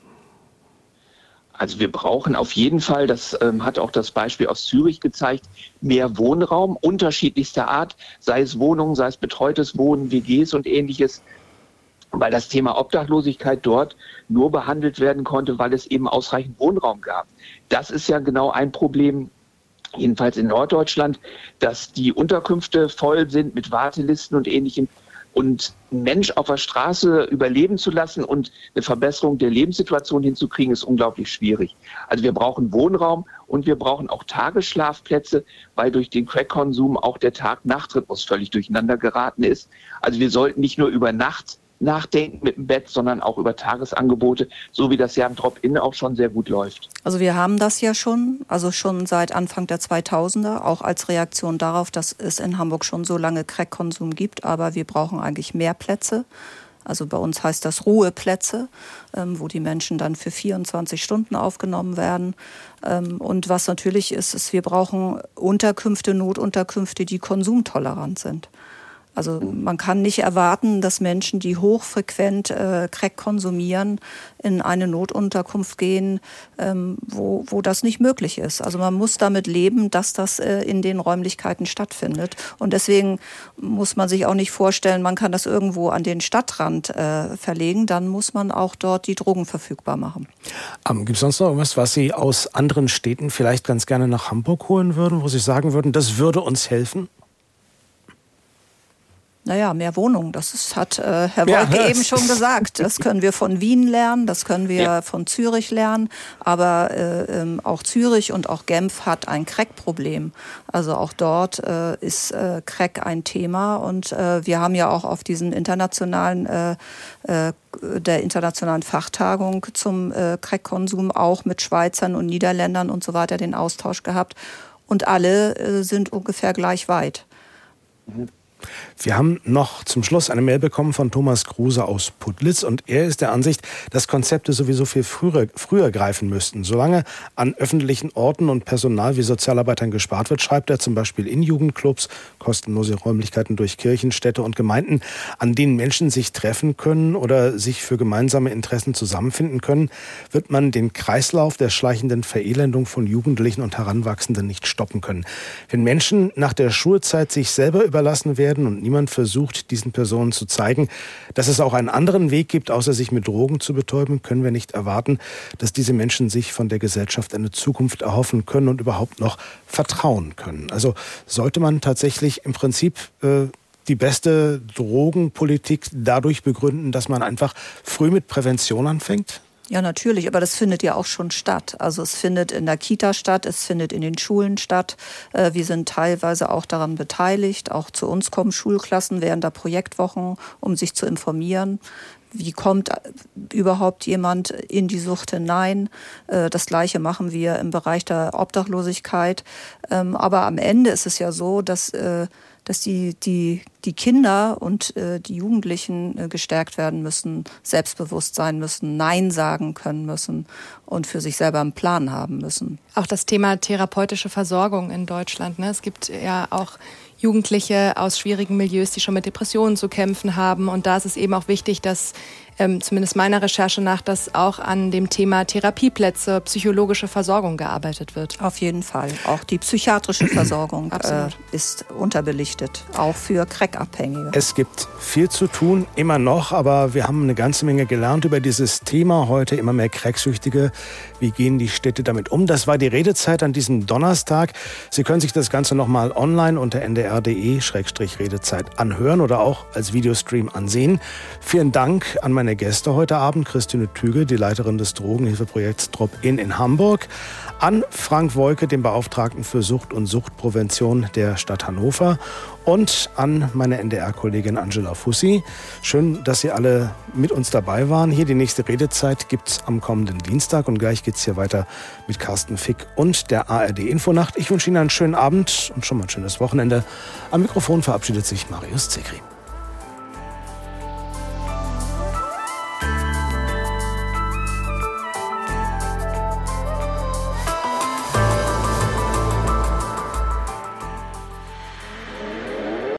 Also wir brauchen auf jeden Fall, das ähm, hat auch das Beispiel aus Zürich gezeigt, mehr Wohnraum unterschiedlichster Art, sei es Wohnungen, sei es betreutes Wohnen, WGs und ähnliches, weil das Thema Obdachlosigkeit dort nur behandelt werden konnte, weil es eben ausreichend Wohnraum gab. Das ist ja genau ein Problem, jedenfalls in Norddeutschland, dass die Unterkünfte voll sind mit Wartelisten und ähnlichem. Und einen Mensch auf der Straße überleben zu lassen und eine Verbesserung der Lebenssituation hinzukriegen, ist unglaublich schwierig. Also wir brauchen Wohnraum und wir brauchen auch Tagesschlafplätze, weil durch den Crack-Konsum auch der Tag-Nacht-Rhythmus völlig durcheinander geraten ist. Also wir sollten nicht nur über Nacht nachdenken mit dem Bett, sondern auch über Tagesangebote, so wie das ja im Drop-In auch schon sehr gut läuft. Also wir haben das ja schon, also schon seit Anfang der 2000er, auch als Reaktion darauf, dass es in Hamburg schon so lange Crack-Konsum gibt, aber wir brauchen eigentlich mehr Plätze. Also bei uns heißt das Ruheplätze, ähm, wo die Menschen dann für 24 Stunden aufgenommen werden. Ähm, und was natürlich ist, ist, wir brauchen Unterkünfte, Notunterkünfte, die konsumtolerant sind. Also man kann nicht erwarten, dass Menschen, die hochfrequent äh, Crack konsumieren, in eine Notunterkunft gehen, ähm, wo, wo das nicht möglich ist. Also man muss damit leben, dass das äh, in den Räumlichkeiten stattfindet. Und deswegen muss man sich auch nicht vorstellen, man kann das irgendwo an den Stadtrand äh, verlegen. Dann muss man auch dort die Drogen verfügbar machen. Ähm, Gibt es sonst noch irgendwas, was Sie aus anderen Städten vielleicht ganz gerne nach Hamburg holen würden, wo Sie sagen würden, das würde uns helfen? Naja, mehr Wohnungen, das ist, hat äh, Herr Wolke ja, eben schon gesagt. Das können wir von Wien lernen, das können wir ja. von Zürich lernen. Aber äh, ähm, auch Zürich und auch Genf hat ein Crack-Problem. Also auch dort äh, ist äh, Crack ein Thema. Und äh, wir haben ja auch auf diesen internationalen, äh, äh, der internationalen Fachtagung zum äh, Crack-Konsum auch mit Schweizern und Niederländern und so weiter den Austausch gehabt. Und alle äh, sind ungefähr gleich weit. Mhm. Wir haben noch zum Schluss eine Mail bekommen von Thomas Kruse aus Putlitz und er ist der Ansicht, dass Konzepte sowieso viel früher, früher greifen müssten. Solange an öffentlichen Orten und Personal wie Sozialarbeitern gespart wird, schreibt er zum Beispiel in Jugendclubs, kostenlose Räumlichkeiten durch Kirchen, Städte und Gemeinden, an denen Menschen sich treffen können oder sich für gemeinsame Interessen zusammenfinden können, wird man den Kreislauf der schleichenden Verelendung von Jugendlichen und Heranwachsenden nicht stoppen können. Wenn Menschen nach der Schulzeit sich selber überlassen werden, werden und niemand versucht, diesen Personen zu zeigen, dass es auch einen anderen Weg gibt, außer sich mit Drogen zu betäuben, können wir nicht erwarten, dass diese Menschen sich von der Gesellschaft eine Zukunft erhoffen können und überhaupt noch vertrauen können. Also sollte man tatsächlich im Prinzip äh, die beste Drogenpolitik dadurch begründen, dass man einfach früh mit Prävention anfängt? Ja, natürlich, aber das findet ja auch schon statt. Also es findet in der Kita statt, es findet in den Schulen statt. Äh, wir sind teilweise auch daran beteiligt. Auch zu uns kommen Schulklassen während der Projektwochen, um sich zu informieren. Wie kommt überhaupt jemand in die Sucht hinein? Äh, das Gleiche machen wir im Bereich der Obdachlosigkeit. Ähm, aber am Ende ist es ja so, dass äh, dass die, die, die Kinder und äh, die Jugendlichen äh, gestärkt werden müssen, selbstbewusst sein müssen, Nein sagen können müssen und für sich selber einen Plan haben müssen. Auch das Thema therapeutische Versorgung in Deutschland. Ne? Es gibt ja auch Jugendliche aus schwierigen Milieus, die schon mit Depressionen zu kämpfen haben. Und da ist es eben auch wichtig, dass ähm, zumindest meiner Recherche nach, dass auch an dem Thema Therapieplätze, psychologische Versorgung gearbeitet wird. Auf jeden Fall. Auch die psychiatrische Versorgung äh, ist unterbelichtet, auch für Crack-Abhängige. Es gibt viel zu tun, immer noch, aber wir haben eine ganze Menge gelernt über dieses Thema heute. Immer mehr Cracksüchtige. Wie gehen die Städte damit um? Das war die Redezeit an diesem Donnerstag. Sie können sich das Ganze nochmal online unter ndr.de-redezeit anhören oder auch als Videostream ansehen. Vielen Dank an meine meine Gäste heute Abend Christine Tüge, die Leiterin des Drogenhilfeprojekts Drop-In in Hamburg, an Frank Wolke, den Beauftragten für Sucht und Suchtprävention der Stadt Hannover und an meine NDR-Kollegin Angela Fussi. Schön, dass Sie alle mit uns dabei waren. Hier die nächste Redezeit gibt es am kommenden Dienstag und gleich geht es hier weiter mit Carsten Fick und der ARD Infonacht. Ich wünsche Ihnen einen schönen Abend und schon mal ein schönes Wochenende. Am Mikrofon verabschiedet sich Marius Zekri.